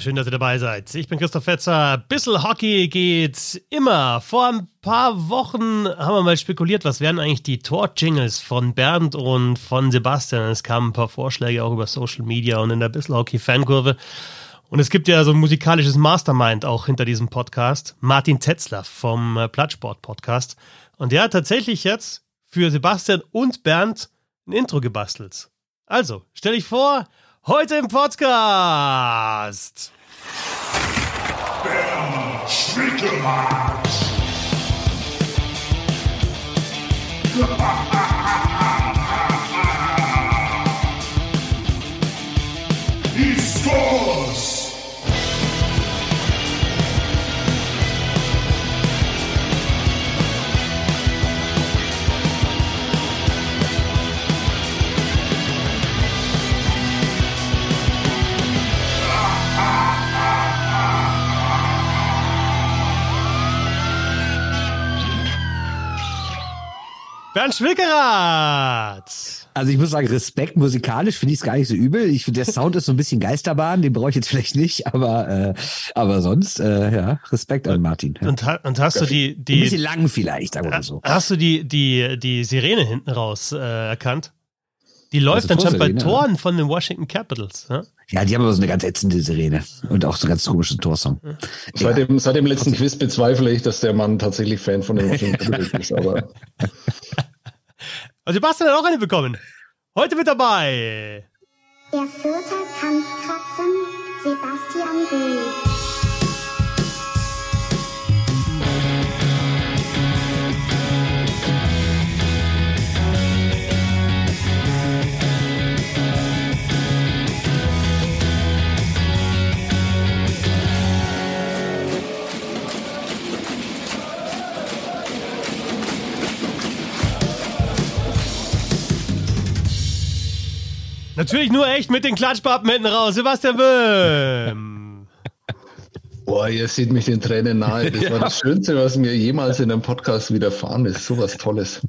Schön, dass ihr dabei seid. Ich bin Christoph Fetzer. Bissel Hockey geht immer. Vor ein paar Wochen haben wir mal spekuliert, was wären eigentlich die Tor-Jingles von Bernd und von Sebastian. Es kamen ein paar Vorschläge auch über Social Media und in der Bissel Hockey Fankurve. Und es gibt ja so ein musikalisches Mastermind auch hinter diesem Podcast. Martin Tetzler vom Plattsport Podcast. Und der hat tatsächlich jetzt für Sebastian und Bernd ein Intro gebastelt. Also, stell dich vor, heute im Podcast. Schwickelmann. Bernd Schwickerath. Also ich muss sagen, Respekt musikalisch finde ich es gar nicht so übel. Ich finde, der Sound ist so ein bisschen Geisterbahn, den brauche ich jetzt vielleicht nicht, aber äh, aber sonst äh, ja Respekt an Martin. Ja. Und, und hast du die, ein bisschen die lang vielleicht, sagen wir mal so. hast du die, die, die Sirene hinten raus äh, erkannt? Die läuft Also anscheinend bei Torsirene, Toren von den Washington Capitals. Ja? Ja, die haben aber so eine ganz ätzende Sirene und auch so einen ganz komischen Torsong. Seit dem, seit dem letzten Quiz bezweifle ich, dass der Mann tatsächlich Fan von den Washington Capitals ist. Aber Und Sebastian hat auch eine bekommen. Heute mit dabei. Der vierte Kampfkratzen Natürlich nur echt mit den Klatschpappen hinten raus. Sebastian Böhm. boah, ihr seht mich den Tränen nahe. Das war das Schönste, was mir jemals in einem Podcast widerfahren ist. So was Tolles.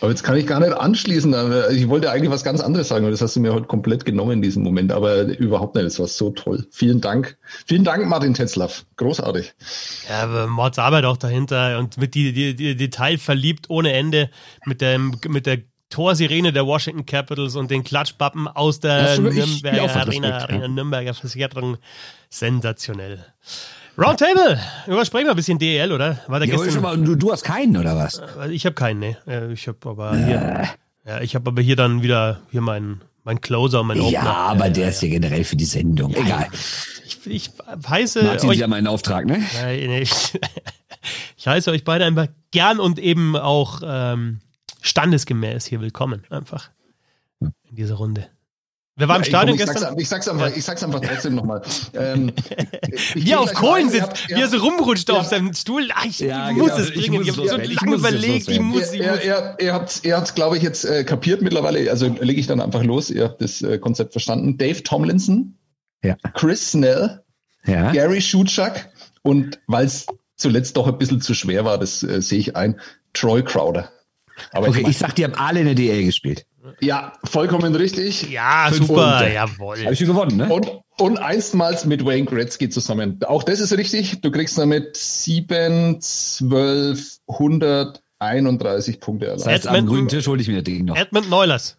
Aber jetzt kann ich gar nicht anschließen. Ich wollte eigentlich was ganz anderes sagen, und das hast du mir heute komplett genommen in diesem Moment, aber überhaupt nicht. Es war so toll. Vielen Dank. Vielen Dank, Martin Tetzlaff. Großartig. Ja, aber Mordsarbeit auch dahinter und mit die, die, die Detail verliebt ohne Ende mit dem mit der Torsirene der Washington Capitals und den Klatschpappen aus der Nürnberger ja, Arena, ja. Arena Nürnberger Versicherung. Sensationell. Roundtable, übersprechen wir ein bisschen DEL, oder? War der Ja, gestern? mal, du, du hast keinen oder was? Also Ich habe keinen, ne. Ja, Ich habe aber hier, ja, ich habe aber hier dann wieder hier meinen mein Closer und mein Opener. Ja, aber der ist ja generell für die Sendung. Egal. Ich, ich heiße Martin, euch Sie haben einen Auftrag, ne? Nee. Ich heiße euch beide einfach gern und eben auch ähm, standesgemäß hier willkommen, einfach in dieser Runde. Wer war im Ja, Stadion komm, ich gestern? Sag's, ich, sag's einfach, ich sag's einfach trotzdem nochmal. Ähm, Wie er auf Kohlen sitzt, habt- wie er so rumrutscht Ja. auf seinem Stuhl. Ach, ich, Ja, ich muss genau. es Ich bringen. muss Ich es habe so lange es überlegt, ich muss, ich Er, er, er hat er hat's, glaube ich, jetzt äh, kapiert mittlerweile. Also lege ich dann einfach los. Ihr habt das äh, Konzept verstanden. Dave Tomlinson, Ja. Chris Snell, Ja. Gary Schutschak und weil es zuletzt doch ein bisschen zu schwer war, das äh, sehe ich ein, Troy Crowder. Aber Okay, ich mein, ich sag, die haben alle in der DL gespielt. ja, vollkommen richtig. Ja, Fünf super, Punkte. jawohl. Habe ich schon gewonnen, ne? Und, und einstmals mit Wayne Gretzky zusammen. Auch das ist richtig. Du kriegst damit 7, 12, 131 Punkte Das erlangt. heißt, am grünen Tisch hole ich mir das Ding noch. Edmund Neulers,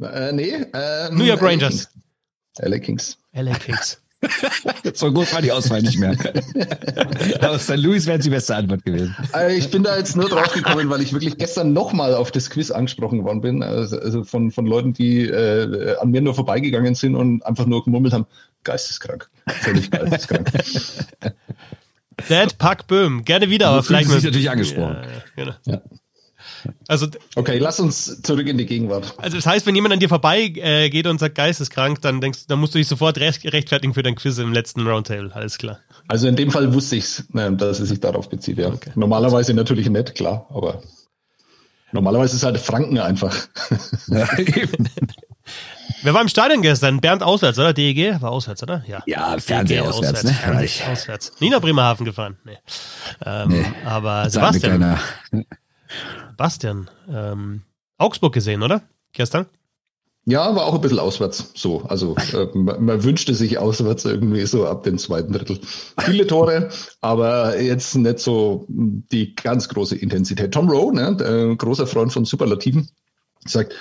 Äh, nee. Ähm, New York Rangers. LA Kings. LA Kings. So groß war die Auswahl nicht mehr. Aber St. Louis wäre die beste Antwort gewesen. Äh, ich bin da jetzt nur drauf gekommen, weil ich wirklich gestern nochmal auf das Quiz angesprochen worden bin. Also, also von, von Leuten, die äh, an mir nur vorbeigegangen sind und einfach nur gemurmelt haben, geisteskrank. Völlig geisteskrank. Dad Puck Böhm, gerne wieder, aber vielleicht dich natürlich angesprochen. Ja, genau. Ja. Also, Okay, lass uns zurück in die Gegenwart. also das heißt, wenn jemand an dir vorbei äh, geht und sagt geisteskrank, dann denkst, dann musst du dich sofort recht, rechtfertigen für dein Quiz im letzten Roundtable. Alles klar. Also in dem Fall wusste ich äh, dass es sich darauf bezieht, ja. Okay. Normalerweise natürlich nicht, klar, aber normalerweise ist halt Franken einfach. Wer war im Stadion gestern? Bernd auswärts, oder? DEG? War auswärts, oder? Ja. Ja, Fernseher DEG auswärts, ne? Fernseh Ich- auswärts. Nie nach Bremerhaven gefahren. Nee. Ähm, Nee. Aber Sebastian, Sebastian, ähm, Augsburg gesehen, oder? Gestern? Ja, war auch ein bisschen auswärts so. Also äh, man, man, wünschte sich auswärts irgendwie so ab dem zweiten Drittel. Viele Tore, aber jetzt nicht so die ganz große Intensität. Tom Rowe, ne, der, großer Freund von Superlativen, sagt,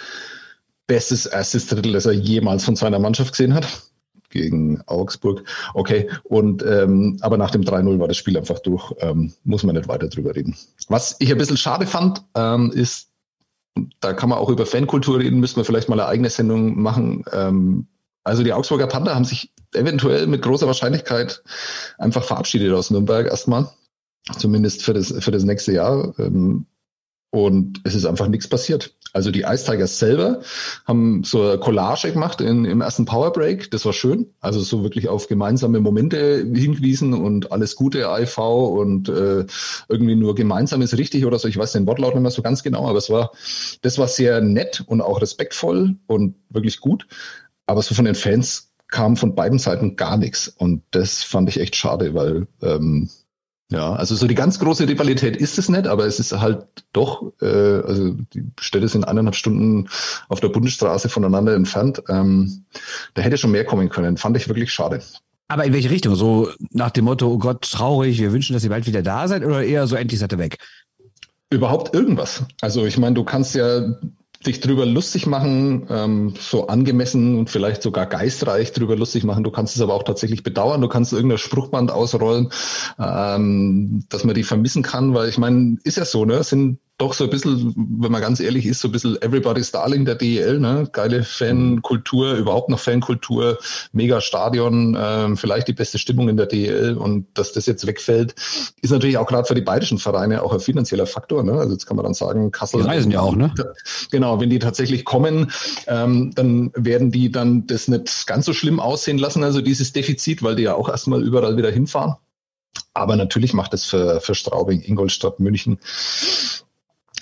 bestes erstes Drittel, das er jemals von seiner Mannschaft gesehen hat. Gegen Augsburg. Okay, und ähm, aber nach dem 3-0 war das Spiel einfach durch. Ähm, muss man nicht weiter drüber reden. Was ich ein bisschen schade fand, ähm, ist, da kann man auch über Fankultur reden, müssen wir vielleicht mal eine eigene Sendung machen. Ähm, also die Augsburger Panther haben sich eventuell mit großer Wahrscheinlichkeit einfach verabschiedet aus Nürnberg erstmal, zumindest für das, für das nächste Jahr. Ähm, und es ist einfach nichts passiert. Also die Ice Tigers selber haben so eine Collage gemacht in, im ersten Power Break. Das war schön. Also so wirklich auf gemeinsame Momente hingewiesen und alles Gute IV und äh, irgendwie nur gemeinsam ist richtig oder so. Ich weiß den Wortlaut nicht mehr so ganz genau, aber es war, das war sehr nett und auch respektvoll und wirklich gut. Aber so von den Fans kam von beiden Seiten gar nichts. Und das fand ich echt schade, weil ähm, ja, also so die ganz große Rivalität ist es nicht, aber es ist halt doch, äh, also die Städte sind eineinhalb Stunden auf der Bundesstraße voneinander entfernt. Ähm, da hätte schon mehr kommen können. Fand ich wirklich schade. Aber in welche Richtung? So nach dem Motto, oh Gott, traurig, wir wünschen, dass ihr bald wieder da seid oder eher so endlich seid ihr weg? Überhaupt irgendwas. Also ich meine, du kannst ja dich drüber lustig machen, ähm, so angemessen und vielleicht sogar geistreich drüber lustig machen. Du kannst es aber auch tatsächlich bedauern. Du kannst irgendein Spruchband ausrollen, ähm, dass man die vermissen kann, weil ich meine, ist ja so, ne? Sind doch so ein bisschen, wenn man ganz ehrlich ist, so ein bisschen Everybody's Darling der DEL, ne? Geile Fankultur, überhaupt noch Fankultur, mega Stadion, ähm, vielleicht die beste Stimmung in der DEL und dass das jetzt wegfällt, ist natürlich auch gerade für die bayerischen Vereine auch ein finanzieller Faktor, ne? Also jetzt kann man dann sagen, Kassel. Die reisen ja auch, ne? Genau, wenn die tatsächlich kommen, ähm, dann werden die dann das nicht ganz so schlimm aussehen lassen, also dieses Defizit, weil die ja auch erstmal überall wieder hinfahren. Aber natürlich macht es für, für Straubing, Ingolstadt, München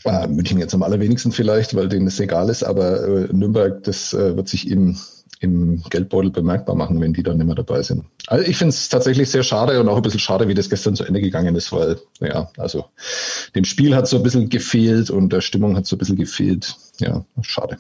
äh, München jetzt am allerwenigsten vielleicht, weil denen es egal ist, aber äh, Nürnberg, das äh, wird sich im, im Geldbeutel bemerkbar machen, wenn die dann nicht mehr dabei sind. Also ich finde es tatsächlich sehr schade und auch ein bisschen schade, wie das gestern zu Ende gegangen ist, weil, ja, also dem Spiel hat so ein bisschen gefehlt und der Stimmung hat so ein bisschen gefehlt. Ja, schade.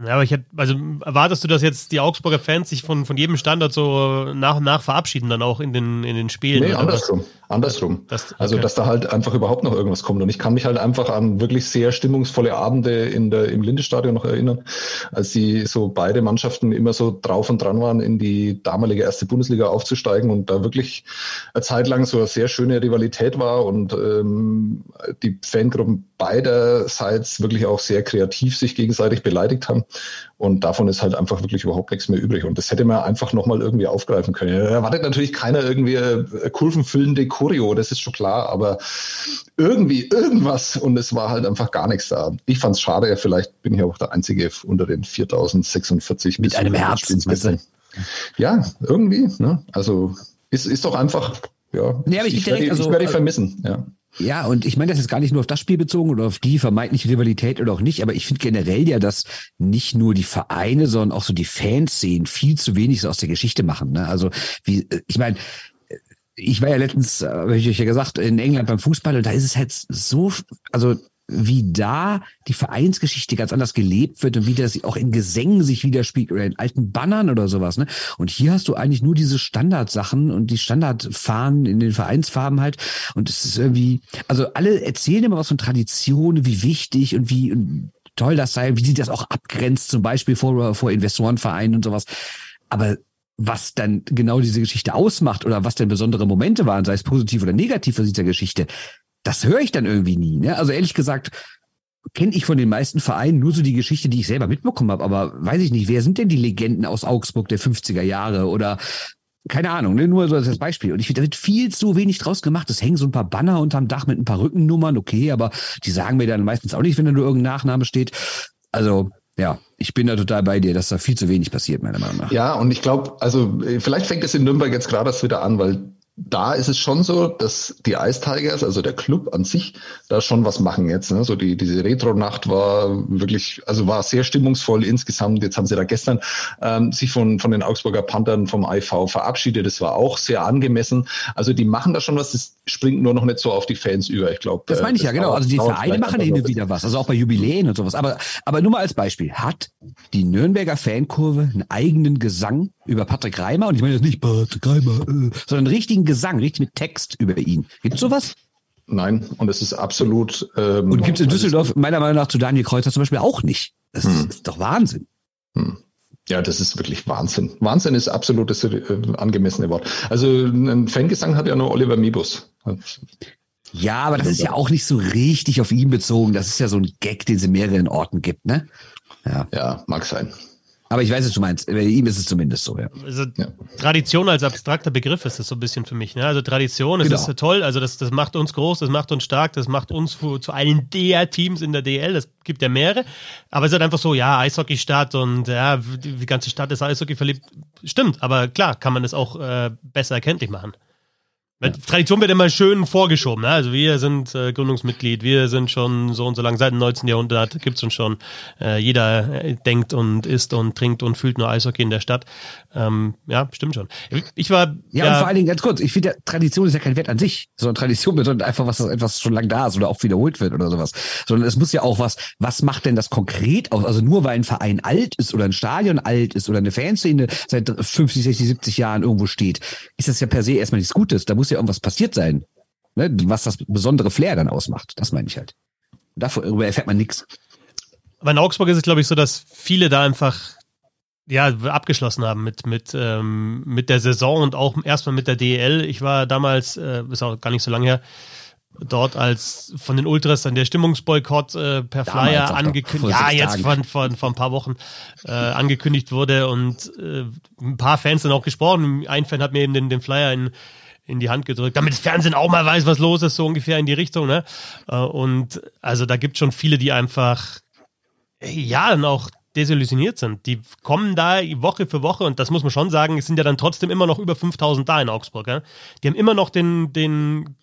Ja, aber ich hätte, also erwartest du, dass jetzt die Augsburger Fans sich von, von jedem Standard so nach und nach verabschieden, dann auch in den, in den Spielen? Nee, andersrum. Was? Andersrum. Das, also, okay. Also, dass da halt einfach überhaupt noch irgendwas kommt. Und ich kann mich halt einfach an wirklich sehr stimmungsvolle Abende in der, im Lindestadion noch erinnern, als die so beide Mannschaften immer so drauf und dran waren, in die damalige erste Bundesliga aufzusteigen und da wirklich eine Zeit lang so eine sehr schöne Rivalität war und ähm, die Fangruppen beiderseits wirklich auch sehr kreativ sich gegenseitig beleidigt haben. Und davon ist halt einfach wirklich überhaupt nichts mehr übrig. Und das hätte man einfach nochmal irgendwie aufgreifen können. Da erwartet natürlich keiner irgendwie kurvenfüllende Choreo, das ist schon klar, aber irgendwie irgendwas und es war halt einfach gar nichts da. Ich fand es schade, vielleicht bin ich auch der Einzige unter den 4046 mit einem Herzen. Ja, irgendwie. Ne? Also ist, ist doch einfach, ja. Nee, aber ich, ich, direkt, werde, also, ich werde vermissen, ja. Ja, und ich meine, das ist gar nicht nur auf das Spiel bezogen oder auf die vermeintliche Rivalität oder auch nicht, aber ich finde generell ja, dass nicht nur die Vereine, sondern auch so die Fanszenen viel zu wenig so aus der Geschichte machen. Ne? Also wie, ich meine, ich war ja letztens, äh, habe ich euch ja gesagt, in England beim Fußball und da ist es halt so, also wie da die Vereinsgeschichte ganz anders gelebt wird und wie das auch in Gesängen sich widerspiegelt oder in alten Bannern oder sowas. Ne? Und hier hast du eigentlich nur diese Standardsachen und die Standardfahnen in den Vereinsfarben halt. Und es ist irgendwie, also alle erzählen immer was von Traditionen, wie wichtig und wie toll das sei, wie sie das auch abgrenzt, zum Beispiel vor, vor Investorenvereinen und sowas. Aber was dann genau diese Geschichte ausmacht oder was denn besondere Momente waren, sei es positiv oder negativ für dieser Geschichte, das höre ich dann irgendwie nie. Ne? Also ehrlich gesagt, kenne ich von den meisten Vereinen nur so die Geschichte, die ich selber mitbekommen habe. Aber weiß ich nicht, wer sind denn die Legenden aus Augsburg der 50er Jahre oder keine Ahnung, ne? nur so als Beispiel. Und ich finde, da wird viel zu wenig draus gemacht. Es hängen so ein paar Banner unterm Dach mit ein paar Rückennummern, okay, aber die sagen mir dann meistens auch nicht, wenn da nur irgendein Nachname steht. Also, ja, ich bin da total bei dir, dass da viel zu wenig passiert, meiner Meinung nach. Ja, und ich glaube, also vielleicht fängt es in Nürnberg jetzt gerade erst wieder an, weil da ist es schon so, dass die Ice Tigers, also der Club an sich, da schon was machen jetzt. Ne? So die, diese Retro-Nacht war wirklich, also war sehr stimmungsvoll insgesamt. Jetzt haben sie da gestern ähm, sich von, von den Augsburger Panthern vom IV verabschiedet. Das war auch sehr angemessen. Also die machen da schon was, das springt nur noch nicht so auf die Fans über. Ich glaube. Das meine ich äh, ja, genau. Also die Vereine machen hin und wieder was. Also auch bei Jubiläen und sowas. Aber, aber nur mal als Beispiel. Hat die Nürnberger Fankurve einen eigenen Gesang über Patrick Reimer? Und ich meine jetzt nicht Patrick Reimer, äh, sondern einen richtigen Gesang, richtig mit Text über ihn. Gibt sowas? Nein, und es ist absolut. Ähm, und gibt es in Düsseldorf meiner Meinung nach zu Daniel Kreuzer zum Beispiel auch nicht. Das hm. ist doch Wahnsinn. Hm. Ja, das ist wirklich Wahnsinn. Wahnsinn ist absolut das äh, angemessene Wort. Also ein Fangesang hat ja nur Oliver Mibus. Ja, aber das ist ja auch nicht so richtig auf ihn bezogen. Das ist ja so ein Gag, den es in mehreren Orten gibt, ne? Ja, ja mag sein. Aber ich weiß, was du meinst. Bei ihm ist es zumindest so, ja. Also ja. Tradition als abstrakter Begriff ist das so ein bisschen für mich. Ne? Also Tradition, das genau. ist toll, also das, das macht uns groß, das macht uns stark, das macht uns zu, zu einem der Teams in der DL, das gibt ja mehrere. Aber es ist halt einfach so, ja, Eishockey-Stadt und ja, die, die ganze Stadt ist Eishockey verliebt. Stimmt, aber klar, kann man das auch äh, besser erkenntlich machen. Ja. Tradition wird immer schön vorgeschoben. Ne? Also wir sind äh, Gründungsmitglied, wir sind schon so und so lang, seit dem 19. Jahrhundert gibt's uns schon. Äh, jeder äh, denkt und isst und trinkt und fühlt nur Eishockey in der Stadt. Ähm, ja, stimmt schon. Ich war. Ja, ja, und vor allen Dingen ganz kurz, ich finde, Tradition ist ja kein Wert an sich, sondern Tradition bedeutet einfach, was etwas schon lang da ist oder auch wiederholt wird oder sowas. Sondern es muss ja auch was, was macht denn das konkret aus? Also nur weil ein Verein alt ist oder ein Stadion alt ist oder eine Fanszene seit 50, 60, 70 Jahren irgendwo steht, ist das ja per se erstmal nichts Gutes. Da muss ja irgendwas passiert sein, ne? was das besondere Flair dann ausmacht. Das meine ich halt. Darüber erfährt man nichts. Aber in Augsburg ist es, glaube ich, so, dass viele da einfach ja, abgeschlossen haben mit, mit, ähm, mit der Saison und auch erstmal mit der DEL. Ich war damals, äh, ist auch gar nicht so lange her, dort als von den Ultras dann der Stimmungsboykott äh, per Flyer angekündigt, ja, jetzt von, von, von ein paar Wochen äh, angekündigt wurde und äh, ein paar Fans dann auch gesprochen. Ein Fan hat mir eben den, den Flyer in, in die Hand gedrückt, damit das Fernsehen auch mal weiß, was los ist, so ungefähr in die Richtung. Ne? Äh, und also da gibt schon viele, die einfach ja dann auch desillusioniert sind. Die kommen da Woche für Woche und das muss man schon sagen, es sind ja dann trotzdem immer noch über 5000 da in Augsburg. Ja? Die haben immer noch den, den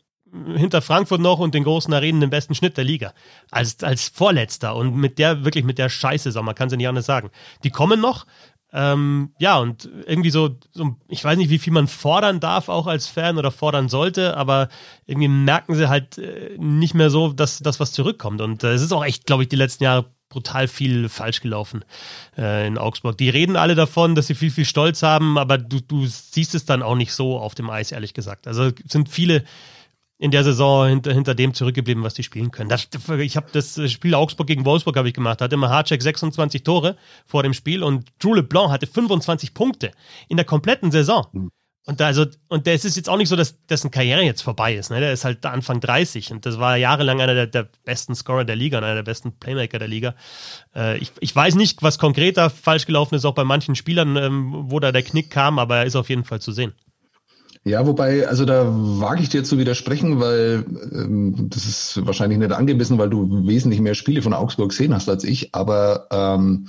hinter Frankfurt noch und den großen Arenen den besten Schnitt der Liga. Als, als Vorletzter und mit der, wirklich mit der Scheiße, man kann es ja nicht anders sagen. Die kommen noch, ähm, ja, und irgendwie so, so, ich weiß nicht, wie viel man fordern darf, auch als Fan oder fordern sollte, aber irgendwie merken sie halt äh, nicht mehr so, dass das was zurückkommt. Und äh, es ist auch echt, glaube ich, die letzten Jahre brutal viel falsch gelaufen äh, in Augsburg. Die reden alle davon, dass sie viel, viel Stolz haben, aber du, du siehst es dann auch nicht so auf dem Eis, ehrlich gesagt. Also sind viele in der Saison hinter, hinter dem zurückgeblieben, was die spielen können. Das, ich habe das Spiel Augsburg gegen Wolfsburg habe ich gemacht, hatte immer Hardcheck 26 Tore vor dem Spiel und Drew LeBlanc hatte 25 Punkte in der kompletten Saison. Mhm. Und da, also, und der ist jetzt auch nicht so, dass dessen Karriere jetzt vorbei ist. Ne? Der ist halt Anfang 30 und das war jahrelang einer der, der besten Scorer der Liga, einer der besten Playmaker der Liga. Äh, ich, ich weiß nicht, was konkret da falsch gelaufen ist, auch bei manchen Spielern, ähm, wo da der Knick kam, aber er ist auf jeden Fall zu sehen. Ja, wobei, also da wage ich dir zu widersprechen, weil ähm, das ist wahrscheinlich nicht angemessen, weil du wesentlich mehr Spiele von Augsburg gesehen hast als ich. Aber ähm,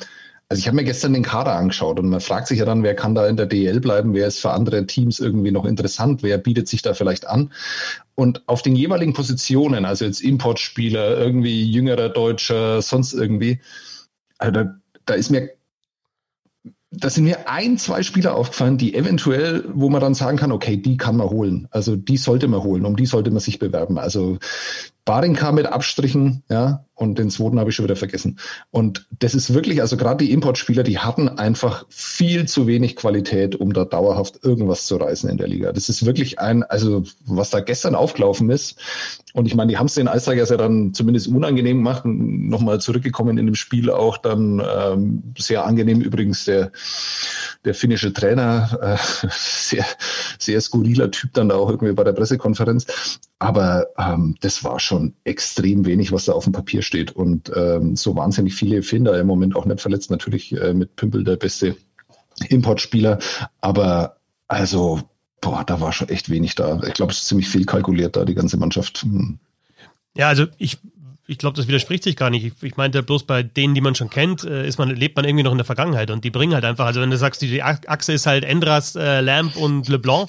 also ich habe mir gestern den Kader angeschaut und man fragt sich ja dann, wer kann da in der DL bleiben, wer ist für andere Teams irgendwie noch interessant, wer bietet sich da vielleicht an. Und auf den jeweiligen Positionen, also jetzt Importspieler, irgendwie jüngerer Deutscher, sonst irgendwie, also da, da ist mir da sind mir ein, zwei Spieler aufgefallen, die eventuell, wo man dann sagen kann, okay, die kann man holen. Also die sollte man holen, um die sollte man sich bewerben. Also Barinka mit Abstrichen, ja, und den zweiten habe ich schon wieder vergessen. Und das ist wirklich, also gerade die Importspieler, die hatten einfach viel zu wenig Qualität, um da dauerhaft irgendwas zu reißen in der Liga. Das ist wirklich ein, also was da gestern aufgelaufen ist. Und ich meine, die haben es den Eistigers ja dann zumindest unangenehm gemacht. Nochmal zurückgekommen in dem Spiel auch dann ähm, sehr angenehm übrigens der, der finnische Trainer, äh, sehr, sehr skurriler Typ dann da auch irgendwie bei der Pressekonferenz. Aber ähm, das war schon extrem wenig, was da auf dem Papier steht. Und ähm, so wahnsinnig viele Finder im Moment auch nicht verletzt. Natürlich äh, mit Pümpel der beste Importspieler. Aber also, boah, da war schon echt wenig da. Ich glaube, es ist ziemlich viel kalkuliert da, die ganze Mannschaft. Hm. Ja, also ich ich glaube, das widerspricht sich gar nicht. Ich, ich meinte bloß bei denen, die man schon kennt, äh, ist man, lebt man irgendwie noch in der Vergangenheit und die bringen halt einfach, also wenn du sagst, die Achse ist halt Endras, äh, Lamp und LeBlanc,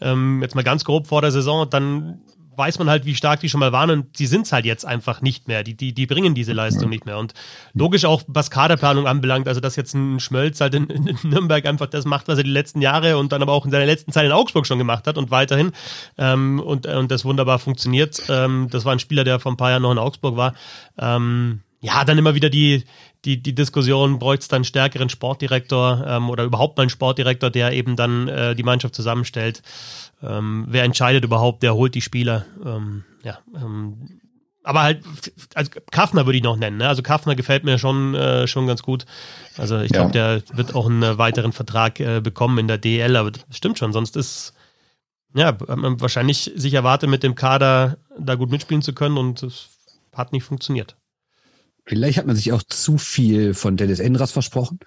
ähm, jetzt mal ganz grob vor der Saison, dann weiß man halt, wie stark die schon mal waren und die sind es halt jetzt einfach nicht mehr. Die, die, die bringen diese Leistung nicht mehr. Und logisch auch, was Kaderplanung anbelangt, also dass jetzt ein Schmölz halt in, in Nürnberg einfach das macht, was er die letzten Jahre und dann aber auch in seiner letzten Zeit in Augsburg schon gemacht hat und weiterhin ähm, und, und das wunderbar funktioniert. Ähm, das war ein Spieler, der vor ein paar Jahren noch in Augsburg war. Ähm, ja, dann immer wieder die, die, die Diskussion, bräuchte es dann einen stärkeren Sportdirektor ähm, oder überhaupt mal einen Sportdirektor, der eben dann äh, die Mannschaft zusammenstellt. Ähm, wer entscheidet überhaupt, wer holt die Spieler? Ähm, ja, ähm, aber halt, also Kaffner würde ich noch nennen. Ne? Also Kaffner gefällt mir schon, äh, schon ganz gut. Also ich glaube, Ja. der wird auch einen weiteren Vertrag äh, bekommen in der DL, aber das stimmt schon. Sonst ist ja hat man wahrscheinlich sich erwartet, mit dem Kader da gut mitspielen zu können und es hat nicht funktioniert. Vielleicht hat man sich auch zu viel von Dennis Endras versprochen.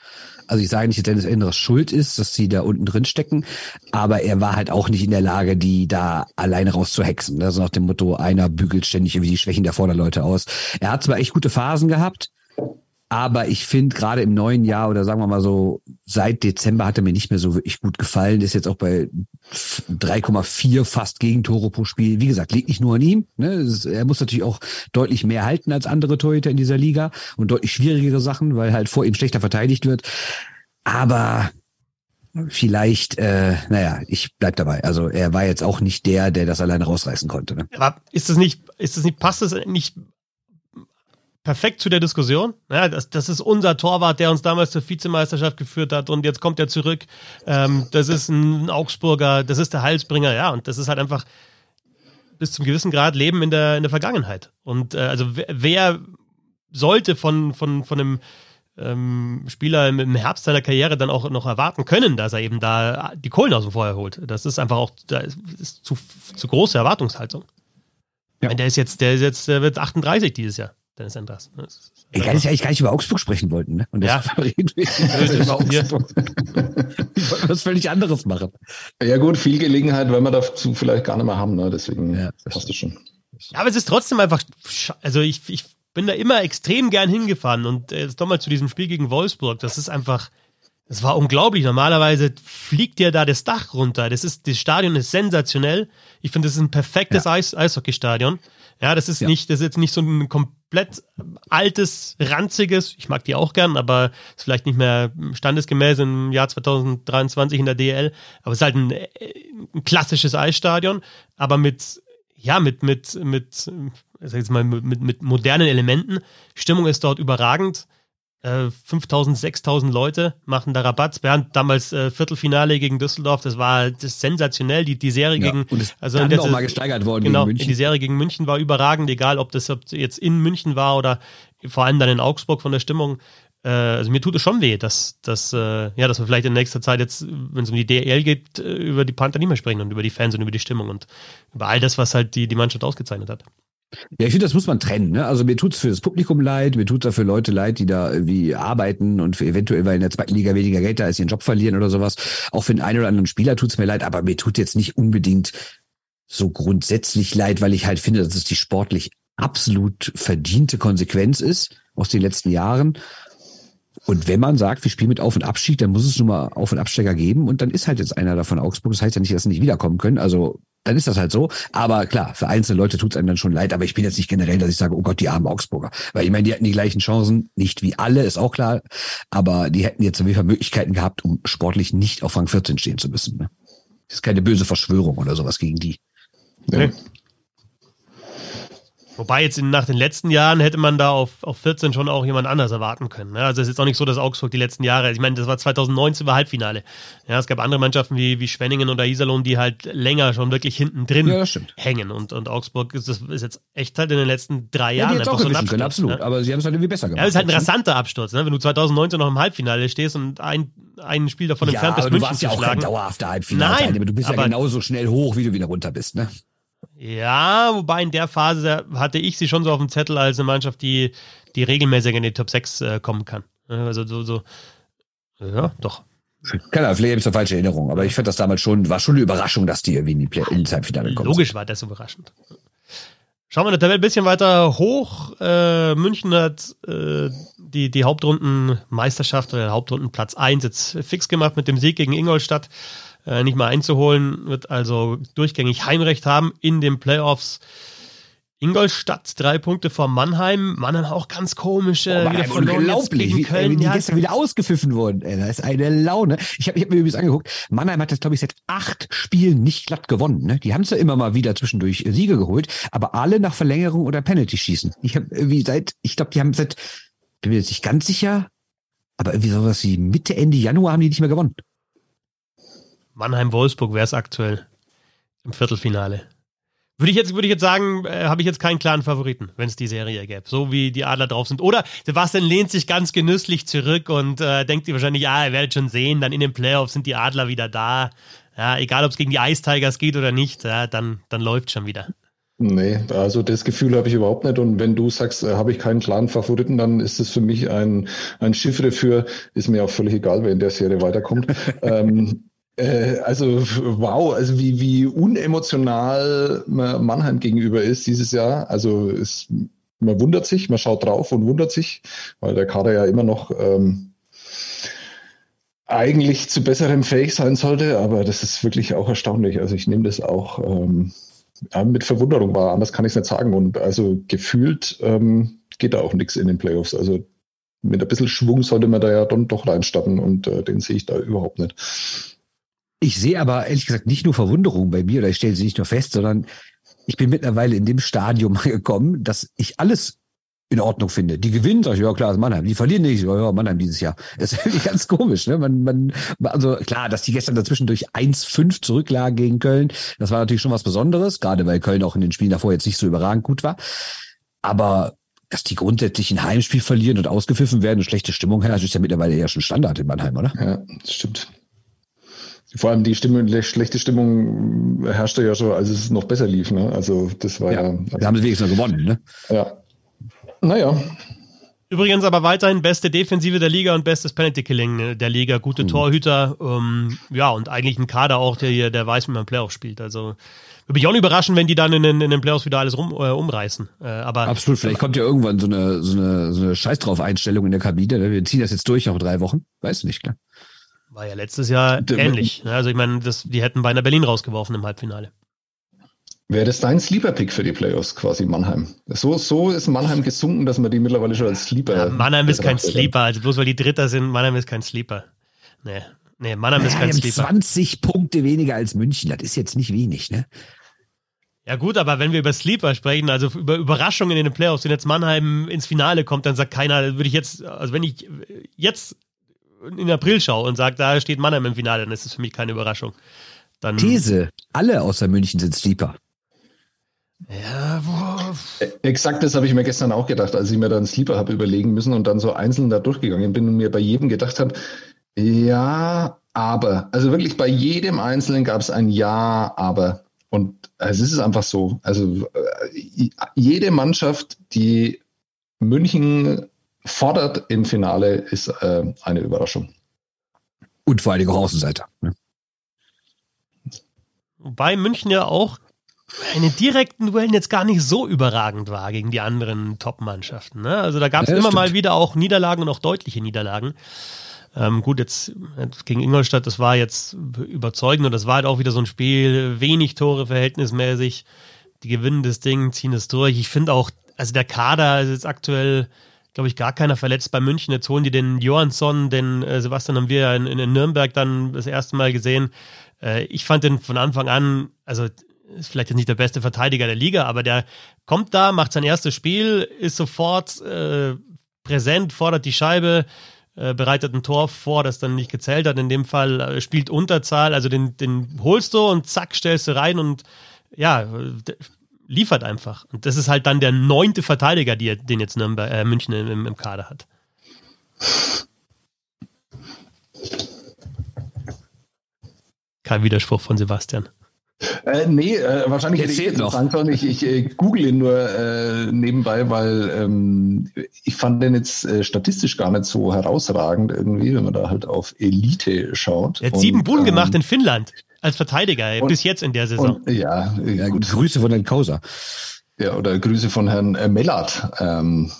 Also ich sage nicht, dass Dennis Endras schuld ist, dass sie da unten drin stecken, aber er war halt auch nicht in der Lage, die da alleine rauszuhexen. Also nach dem Motto, einer bügelt ständig irgendwie die Schwächen der Vorderleute aus. Er hat zwar echt gute Phasen gehabt, aber ich finde gerade im neuen Jahr oder sagen wir mal so, seit Dezember hat er mir nicht mehr so wirklich gut gefallen. Ist jetzt auch bei 3,4 fast Gegentore pro Spiel. Wie gesagt, liegt nicht nur an ihm. Ne? Er muss natürlich auch deutlich mehr halten als andere Torhüter in dieser Liga und deutlich schwierigere Sachen, weil halt vor ihm schlechter verteidigt wird. Aber vielleicht, äh, naja, ich bleib dabei. Also er war jetzt auch nicht der, der das alleine rausreißen konnte. Ne? Aber ist das nicht, ist das nicht, passt das nicht perfekt zu der Diskussion? Ja, das, das ist unser Torwart, der uns damals zur Vizemeisterschaft geführt hat und jetzt kommt er zurück. Ähm, das ist ein Augsburger, das ist der Heilsbringer, ja, und das ist halt einfach bis zum gewissen Grad Leben in der, in der Vergangenheit. Und äh, also wer, wer sollte von, von, von einem ähm, Spieler im, im Herbst seiner Karriere dann auch noch erwarten können, dass er eben da die Kohlen aus dem Feuer holt. Das ist einfach auch da ist, ist zu, zu große Erwartungshaltung. Ja. Der ist jetzt, der ist jetzt, der wird 38 dieses Jahr. Dennis. Das ist Egal, dass wir eigentlich gar nicht über Augsburg sprechen wollten. Ne? Und Ja. deshalb reden wir über Augsburg. Wir wollten was völlig anderes machen. Ja gut, viel Gelegenheit werden wir dazu vielleicht gar nicht mehr haben, ne? deswegen Ja, das passt das schon. Ja, aber es ist trotzdem einfach, also ich, ich bin da immer extrem gern hingefahren und äh, jetzt nochmal zu diesem Spiel gegen Wolfsburg, das ist einfach, das war unglaublich. Normalerweise fliegt dir da das Dach runter. Das ist, das Stadion ist sensationell. Ich finde, das ist ein perfektes Eis, Eishockeystadion. Ja, das ist Ja. nicht, das ist jetzt nicht so ein komplett altes, ranziges, ich mag die auch gern, aber ist vielleicht nicht mehr standesgemäß im Jahr 2023 in der DL. Aber es ist halt ein, äh, ein klassisches Eisstadion, aber mit, ja, mit, mit, mit, äh, sag ich jetzt mal, mit, mit, mit modernen Elementen. Stimmung ist dort überragend. Äh, 5000, 6000 Leute machen da Rabatt. Bernd damals äh, Viertelfinale gegen Düsseldorf, das war das ist sensationell. Die, die Serie Ja, gegen, und es also dann auch mal gesteigert worden genau, gegen München. die Serie gegen München war überragend, egal ob das jetzt in München war oder vor allem dann in Augsburg von der Stimmung. Äh, also mir tut es schon weh, dass, dass, äh, ja, dass wir vielleicht in nächster Zeit jetzt, wenn es um die DL geht, äh, über die Panther nicht mehr sprechen und über die Fans und über die Stimmung und über all das, was halt die, die Mannschaft ausgezeichnet hat. Ja, ich finde, das muss man trennen. Ne? Also mir tut's für das Publikum leid, mir tut's da für Leute leid, die da irgendwie arbeiten und für eventuell, weil in der zweiten Liga weniger Geld da ist, ihren Job verlieren oder sowas. Auch für den einen oder anderen Spieler tut's mir leid, aber mir tut jetzt nicht unbedingt so grundsätzlich leid, weil ich halt finde, dass es die sportlich absolut verdiente Konsequenz ist aus den letzten Jahren. Und wenn man sagt, wir spielen mit Auf- und Abstieg, dann muss es nun mal Auf- und Absteiger geben. Und dann ist halt jetzt einer davon Augsburg. Das heißt ja nicht, dass sie nicht wiederkommen können. Also dann ist das halt so. Aber klar, für einzelne Leute tut es einem dann schon leid. Aber ich bin jetzt nicht generell, dass ich sage, oh Gott, die armen Augsburger. Weil ich meine, die hatten die gleichen Chancen. Nicht wie alle, ist auch klar. Aber die hätten jetzt auf jeden Fall Möglichkeiten gehabt, um sportlich nicht auf Rang 14 stehen zu müssen. Ne? Das ist keine böse Verschwörung oder sowas gegen die. Ja. Wobei jetzt in, nach den letzten Jahren hätte man da auf, auf 14 schon auch jemand anders erwarten können. Ne? Also es ist jetzt auch nicht so, dass Augsburg die letzten Jahre, ich meine, das war 2019 war Halbfinale. Ja, es gab andere Mannschaften wie, wie Schwenningen oder Iserlohn, die halt länger schon wirklich hinten drin Ja, hängen. Und, und Augsburg ist, das ist jetzt echt halt in den letzten drei Ja, Jahren einfach auch so ein erwischen können, Absturz, absolut. Ne? Aber sie haben es halt irgendwie besser gemacht. Ja, das ist halt ein Ne? rasanter Absturz, ne? wenn du 2019 noch im Halbfinale stehst und ein, ein Spiel davon Ja, entfernt bist, aber du München warst zu ja auch kein schlagen. dauerhafter Halbfinale. Nein, aber du bist ja genauso schnell hoch, wie du wieder runter bist. Ne? Ja, wobei in der Phase hatte ich sie schon so auf dem Zettel als eine Mannschaft, die, die regelmäßig in die Top 6 äh, kommen kann. Also so, so, ja, doch. Keine Ahnung, vielleicht habe ich eine falsche Erinnerung, aber ich fand das damals schon, war schon eine Überraschung, dass die irgendwie in die Play ins Halbfinale kommen. Logisch war das überraschend. Schauen wir in der Tabelle ein bisschen weiter hoch. Äh, München hat äh, die, die Hauptrundenmeisterschaft oder Hauptrundenplatz 1 jetzt fix gemacht mit dem Sieg gegen Ingolstadt. Äh, nicht mal einzuholen, wird also durchgängig Heimrecht haben in den Playoffs. Ingolstadt, drei Punkte vor Mannheim. Mannheim auch ganz komisch. Äh, Oh, wieder verloren unglaublich, gegen wie, Köln. wie die Ja, gestern wieder ausgepfiffen wurden. Ey, das ist eine Laune. Ich habe ich hab mir übrigens angeguckt, Mannheim hat das, glaube ich, seit acht Spielen nicht glatt gewonnen. Ne? Die haben zwar immer mal wieder zwischendurch äh, Siege geholt, aber alle nach Verlängerung oder Penalty-Schießen. Ich habe irgendwie seit, ich glaube, die haben seit, bin mir jetzt nicht ganz sicher, aber irgendwie sowas wie Mitte, Ende Januar haben die nicht mehr gewonnen. Mannheim-Wolfsburg wäre es aktuell im Viertelfinale. Würde ich jetzt, würde ich jetzt sagen, äh, habe ich jetzt keinen klaren Favoriten, wenn es die Serie gäbe. So wie die Adler drauf sind. Oder Sebastian lehnt sich ganz genüsslich zurück und äh, denkt sich wahrscheinlich, ja, ihr werdet schon sehen, dann in den Playoffs sind die Adler wieder da. Ja, egal ob es gegen die Ice Tigers geht oder nicht, ja, dann, dann läuft schon wieder. Nee, also das Gefühl habe ich überhaupt nicht. Und wenn du sagst, äh, habe ich keinen klaren Favoriten, dann ist es für mich ein, ein Chiffre für, ist mir auch völlig egal, wer in der Serie weiterkommt. ähm, äh, also wow, also wie, wie unemotional man Mannheim gegenüber ist dieses Jahr. Also es, man wundert sich, man schaut drauf und wundert sich, weil der Kader ja immer noch ähm, eigentlich zu besserem fähig sein sollte, aber das ist wirklich auch erstaunlich. Also ich nehme das auch ähm, mit Verwunderung wahr, anders kann ich es nicht sagen. Und also gefühlt ähm, geht da auch nichts in den Playoffs. Also mit ein bisschen Schwung sollte man da ja dann doch reinstatten und äh, den sehe ich da überhaupt nicht. Ich sehe aber ehrlich gesagt nicht nur Verwunderung bei mir, oder ich stelle sie nicht nur fest, sondern ich bin mittlerweile in dem Stadium gekommen, dass ich alles in Ordnung finde. Die gewinnen, sag ich, ja klar, ist Mannheim. Die verlieren nicht, ja, Mannheim dieses Jahr. Das ist irgendwie ganz komisch, ne? Man, man, also klar, dass die gestern dazwischen durch 1-5 zurücklagen gegen Köln, das war natürlich schon was Besonderes, gerade weil Köln auch in den Spielen davor jetzt nicht so überragend gut war. Aber dass die grundsätzlich ein Heimspiel verlieren und ausgepfiffen werden und schlechte Stimmung herrscht, ist ja mittlerweile ja schon Standard in Mannheim, oder? Ja, das stimmt. Vor allem die Stimmung, die schlechte Stimmung herrschte ja schon, als es noch besser lief. Ne? Also das war ja. Da haben sie wenigstens noch gewonnen, ne? ja. Naja, Übrigens aber weiterhin beste Defensive der Liga und bestes Penalty-Killing der Liga. Gute Torhüter, ähm, ja, und eigentlich ein Kader auch, der hier, der weiß, wie man Playoffs spielt. Also würde mich auch nicht überraschen, wenn die dann in den, in den Playoffs wieder alles rum, äh, umreißen. Äh, aber Absolut, vielleicht kommt ja irgendwann so eine, so eine, so eine Scheiß drauf Einstellung in der Kabine. ne? Wir ziehen das jetzt durch auf drei Wochen. Weißt du nicht, klar. War ja letztes Jahr Der- ähnlich. ne? Also ich meine, das, die hätten beinahe Berlin rausgeworfen im Halbfinale. wäre das dein Sleeper-Pick für die Playoffs quasi Mannheim? So, so ist Mannheim gesunken, dass man die mittlerweile schon als Sleeper. Ja, Mannheim ist kein betrachtet. Sleeper, also bloß weil die Dritter sind, Mannheim ist kein Sleeper. Nee, nee Mannheim ist Ja, kein Sleeper. 20 Punkte weniger als München. Das ist jetzt nicht wenig, ne? Ja gut, aber wenn wir über Sleeper sprechen, also über Überraschungen in den Playoffs, wenn jetzt Mannheim ins Finale kommt, dann sagt keiner, würde ich jetzt, also wenn ich jetzt in April schaue und sage, da steht Mannheim im Finale, dann ist es für mich keine Überraschung. Dann, These. Alle außer München sind Sleeper. Ja, boah, Exakt das habe ich mir gestern auch gedacht, als ich mir dann Sleeper habe überlegen müssen und dann so einzeln da durchgegangen bin und mir bei jedem gedacht habe, ja, aber. Also wirklich bei jedem Einzelnen gab es ein Ja, aber. Und es ist einfach so. Also äh, jede Mannschaft, die München fordert im Finale, ist äh, eine Überraschung. Und vor allen Dingen auch Außenseiter. Ne? Wobei München ja auch in den direkten Duellen jetzt gar nicht so überragend war gegen die anderen Top-Mannschaften. Ne? Also da gab es Ja, immer mal stimmt. wieder auch Niederlagen und auch deutliche Niederlagen. Ähm, gut, jetzt jetzt gegen Ingolstadt, das war jetzt überzeugend und das war halt auch wieder so ein Spiel, wenig Tore verhältnismäßig. Die gewinnen das Ding, ziehen es durch. Ich finde auch, also der Kader ist jetzt aktuell, glaube ich, gar keiner verletzt bei München. Jetzt holen die den Johansson, den äh, Sebastian haben wir in, in Nürnberg dann das erste Mal gesehen. Äh, ich fand den von Anfang an, also ist vielleicht jetzt nicht der beste Verteidiger der Liga, aber der kommt da, macht sein erstes Spiel, ist sofort äh, präsent, fordert die Scheibe, äh, bereitet ein Tor vor, das dann nicht gezählt hat. In dem Fall äh, spielt Unterzahl, also den, den holst du und zack, stellst du rein und ja, liefert einfach. Und das ist halt dann der neunte Verteidiger, die, den jetzt Nürnberg, äh, München im, im Kader hat. Kein Widerspruch von Sebastian. Äh, nee, äh, wahrscheinlich hätte ich Erzählt jetzt noch. sagen sollen, ich, ich äh, google ihn nur äh, nebenbei, weil ähm, ich fand den jetzt äh, statistisch gar nicht so herausragend irgendwie, wenn man da halt auf Elite schaut. Er hat Und, sieben Bullen ähm, gemacht in Finnland als Verteidiger, und- bis jetzt in der Saison. Und, ja, Ja, gut. Grüße von den Kauser. ja, oder Grüße von Herrn äh, Mellert. Ähm,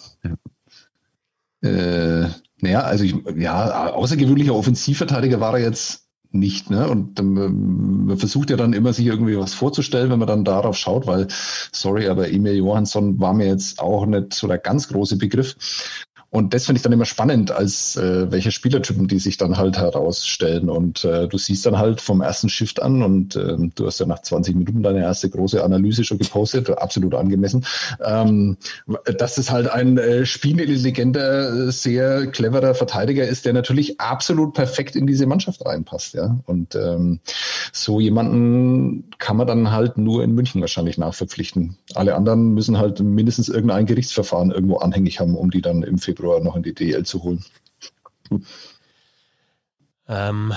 äh, naja, also ich, ja, außergewöhnlicher Offensivverteidiger war er jetzt nicht, ne? Und ähm, man versucht ja dann immer, sich irgendwie was vorzustellen, wenn man dann darauf schaut, weil, sorry, aber Emil Johansson war mir jetzt auch nicht so der ganz große Begriff. Und das finde ich dann immer spannend, als äh, welche Spielertypen die sich dann halt herausstellen. Und äh, du siehst dann halt vom ersten Shift an und äh, du hast ja nach 20 Minuten deine erste große Analyse schon gepostet, absolut angemessen, ähm, dass es halt ein äh, spielintelligenter, sehr cleverer Verteidiger ist, der natürlich absolut perfekt in diese Mannschaft reinpasst. Ja. Und ähm, so jemanden kann man dann halt nur in München wahrscheinlich nachverpflichten. Alle anderen müssen halt mindestens irgendein Gerichtsverfahren irgendwo anhängig haben, um die dann im Februar Februar noch in die DL zu holen. Ähm,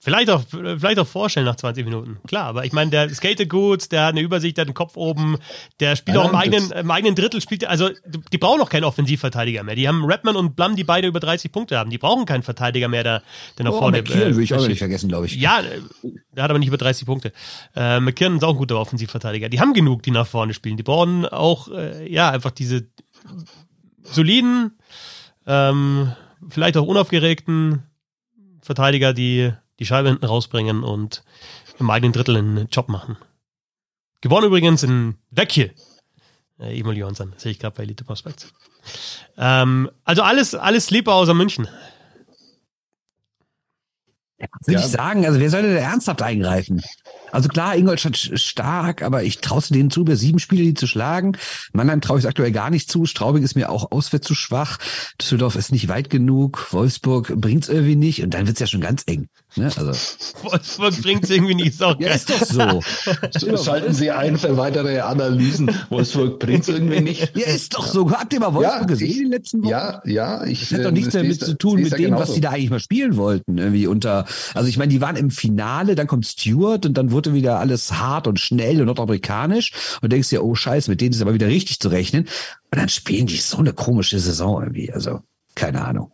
vielleicht, auch, vielleicht auch vorstellen nach 20 Minuten. Klar, aber ich meine, der skatet gut, der hat eine Übersicht, der hat den Kopf oben, der spielt Ja, auch im eigenen, im eigenen Drittel, spielt, also die brauchen noch keinen Offensivverteidiger mehr. Die haben Redman und Blum, die beide über 30 Punkte haben. Die brauchen keinen Verteidiger mehr, der, der nach Oh, vorne McKinnon will ich auch noch nicht vergessen, glaube ich. Ja, äh, der hat aber nicht über 30 Punkte. Äh, McKinnon ist auch ein guter Offensivverteidiger. Die haben genug, die nach vorne spielen. Die brauchen auch, äh, ja, einfach diese soliden, ähm, vielleicht auch unaufgeregten Verteidiger, die die Scheibe hinten rausbringen und im eigenen Drittel einen Job machen. Gewonnen übrigens in Vecchie. Äh, Emil Johansson, sehe ich gerade bei Elite Prospects. Ähm, also alles, alles Sleeper außer München. Würde Ja. ich sagen, also wer soll denn da ernsthaft eingreifen? Also klar, Ingolstadt stark, aber ich traue denen zu, über sieben Spiele die zu schlagen. Mannheim traue ich es aktuell gar nicht zu. Straubing ist mir auch auswärts zu schwach. Düsseldorf ist nicht weit genug. Wolfsburg bringt's irgendwie nicht. Und dann wird's ja schon ganz eng. Ne? Also, Wolfsburg bringt es irgendwie nicht so ja, ist doch so. Schalten Sie ein für weitere Analysen. Wolfsburg bringt irgendwie nicht. Ja, ist doch so. Habt ihr mal Wolfsburg Ja, gesehen ich- in den letzten Wochen? Ja, ja, ich. Das hat doch äh, nichts damit es- zu tun mit es dem, was die da eigentlich mal spielen wollten. Irgendwie unter, also ich meine, die waren im Finale, dann kommt Stewart und dann wurde wieder alles hart und schnell und nordamerikanisch und denkst dir, oh Scheiße, mit denen ist aber wieder richtig zu rechnen. Und dann spielen die so eine komische Saison irgendwie. Also, keine Ahnung.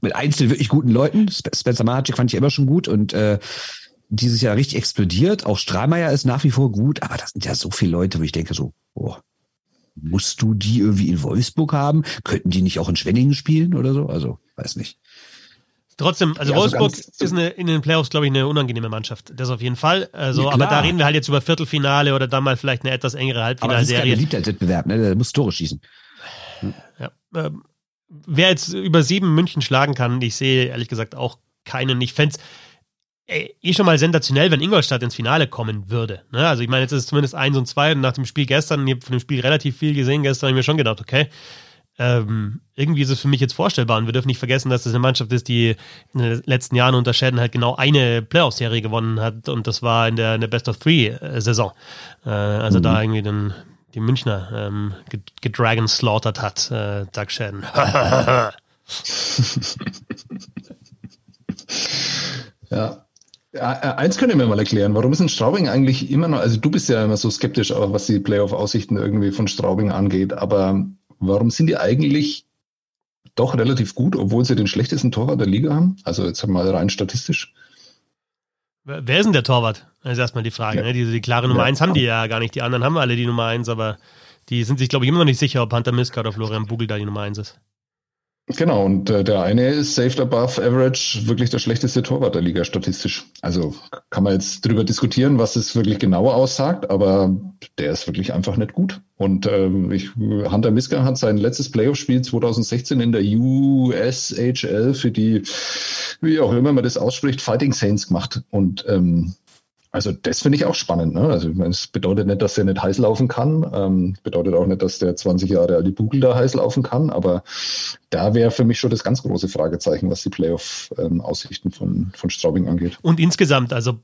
Mit einzelnen wirklich guten Leuten. Sp- Spencer Magic fand ich immer schon gut und äh, dieses Jahr richtig explodiert. Auch Strahlmeier ist nach wie vor gut, aber das sind ja so viele Leute, wo ich denke so, boah, musst du die irgendwie in Wolfsburg haben? Könnten die nicht auch in Schwenningen spielen oder so? Also, weiß nicht. Trotzdem, also Ja, Wolfsburg ist eine, in den Playoffs, glaube ich, eine unangenehme Mannschaft. Das auf jeden Fall. Also, Ja, aber da reden wir halt jetzt über Viertelfinale oder dann mal vielleicht eine etwas engere Aber das ist Halbfinalserie. Beliebtheitswettbewerb, ne? Der muss Tore schießen. Ja. Ähm, wer jetzt über sieben München schlagen kann, ich sehe ehrlich gesagt auch keinen. Ich fände es eh schon mal sensationell, wenn Ingolstadt ins Finale kommen würde. Ne? Also ich meine, jetzt ist es zumindest eins und zwei und nach dem Spiel gestern, ich habe von dem Spiel relativ viel gesehen gestern, habe ich mir schon gedacht, okay, ähm, irgendwie ist es für mich jetzt vorstellbar und wir dürfen nicht vergessen, dass das eine Mannschaft ist, die in den letzten Jahren unter Schäden halt genau eine Playoff-Serie gewonnen hat und das war in der, in der Best-of-Three-Saison. Äh, also da irgendwie dann die Münchner ähm, ged- gedragon slaughtert hat, äh, Doug Schäden. Ja. Äh, Eins könnt ihr mir mal erklären, warum ist in Straubing eigentlich immer noch, also du bist ja immer so skeptisch, auch was die Playoff-Aussichten irgendwie von Straubing angeht, aber warum sind die eigentlich doch relativ gut, obwohl sie den schlechtesten Torwart der Liga haben? Also jetzt mal rein statistisch. Wer ist denn der Torwart? Das ist erstmal die Frage. Ja. Ne? Die, die klare Nummer Ja. eins haben die ja gar nicht. Die anderen haben alle die Nummer eins, aber die sind sich, glaube ich, immer noch nicht sicher, ob Hunter Miska oder Florian Bugel da die Nummer eins ist. Genau, und äh, der eine ist saved above average, wirklich der schlechteste Torwart der Liga statistisch. Also kann man jetzt drüber diskutieren, was es wirklich genauer aussagt, aber der ist wirklich einfach nicht gut. Und ähm, ich, Hunter Miska hat sein letztes Playoff-Spiel 2016 in der USHL für die, wie auch immer man das ausspricht, Fighting Saints gemacht. Und ähm, also das finde ich auch spannend. Ne? Also es bedeutet nicht, dass er nicht heiß laufen kann. Ähm, bedeutet auch nicht, dass der 20 Jahre alte Bugel da heiß laufen kann. Aber da wäre für mich schon das ganz große Fragezeichen, was die Playoff-Aussichten von, von Straubing angeht. Und insgesamt, also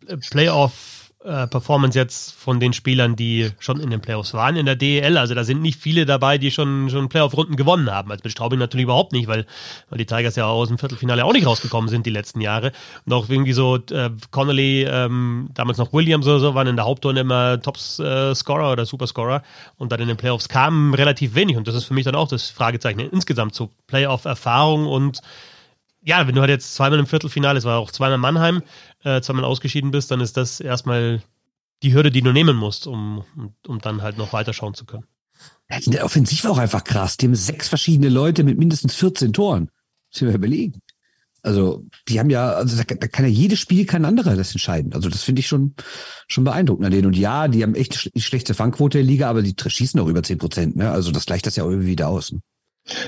äh, Playoff-Performance jetzt von den Spielern, die schon in den Playoffs waren in der DEL. Also da sind nicht viele dabei, die schon, schon Playoff-Runden gewonnen haben. Also mit Straubing natürlich überhaupt nicht, weil, weil die Tigers ja aus dem Viertelfinale auch nicht rausgekommen sind die letzten Jahre. Und auch irgendwie so äh, Connolly, ähm, damals noch Williams oder so, waren in der Hauptrunde immer Top-Scorer oder Superscorer. Und dann in den Playoffs kamen relativ wenig. Und das ist für mich dann auch das Fragezeichen insgesamt zu Playoff-Erfahrung und ja, wenn du halt jetzt zweimal im Viertelfinale, es war auch zweimal Mannheim, äh, zweimal ausgeschieden bist, dann ist das erstmal die Hürde, die du nehmen musst, um, um, dann halt noch weiterschauen zu können. Ja, die offensiv auch einfach krass. Die haben sechs verschiedene Leute mit mindestens 14 Toren. Muss ich mir überlegen. Also, die haben ja, also da, da kann ja jedes Spiel kein anderer das entscheiden. Also, das finde ich schon, schon beeindruckend an denen. Und ja, die haben echt die schlechte Fangquote der Liga, aber die schießen auch über 10 Prozent, ne? Also, das gleicht das ja irgendwie wieder aus. Ne?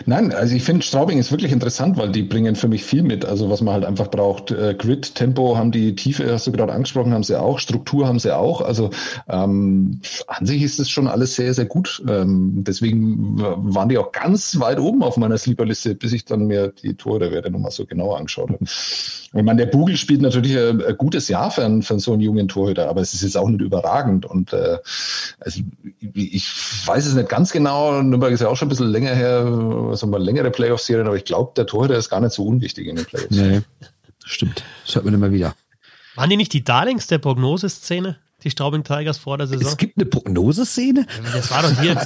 Nein, also ich finde Straubing ist wirklich interessant, weil die bringen für mich viel mit. Also was man halt einfach braucht. Äh, Grid, Tempo haben die Tiefe, hast du gerade angesprochen, haben sie auch. Struktur haben sie auch. Also ähm, an sich ist das schon alles sehr, sehr gut. Ähm, deswegen waren die auch ganz weit oben auf meiner Sleeperliste, bis ich dann mir die Torwerte nochmal so genauer angeschaut habe. Ich meine, der Bugel spielt natürlich ein, ein gutes Jahr für, einen, für so einen jungen Torhüter, aber es ist jetzt auch nicht überragend. Und äh, also ich weiß es nicht ganz genau. Nürnberg ist ja auch schon ein bisschen länger her also mal längere Playoff-Serien, aber ich glaube, der Torhüter ist gar nicht so unwichtig in den Playoffs. Nee, stimmt. Das hört man immer wieder. Waren die nicht die Darlings der Prognoseszene? Die Straubing Tigers vor der Saison? Es gibt eine Prognoseszene? Das war doch hier,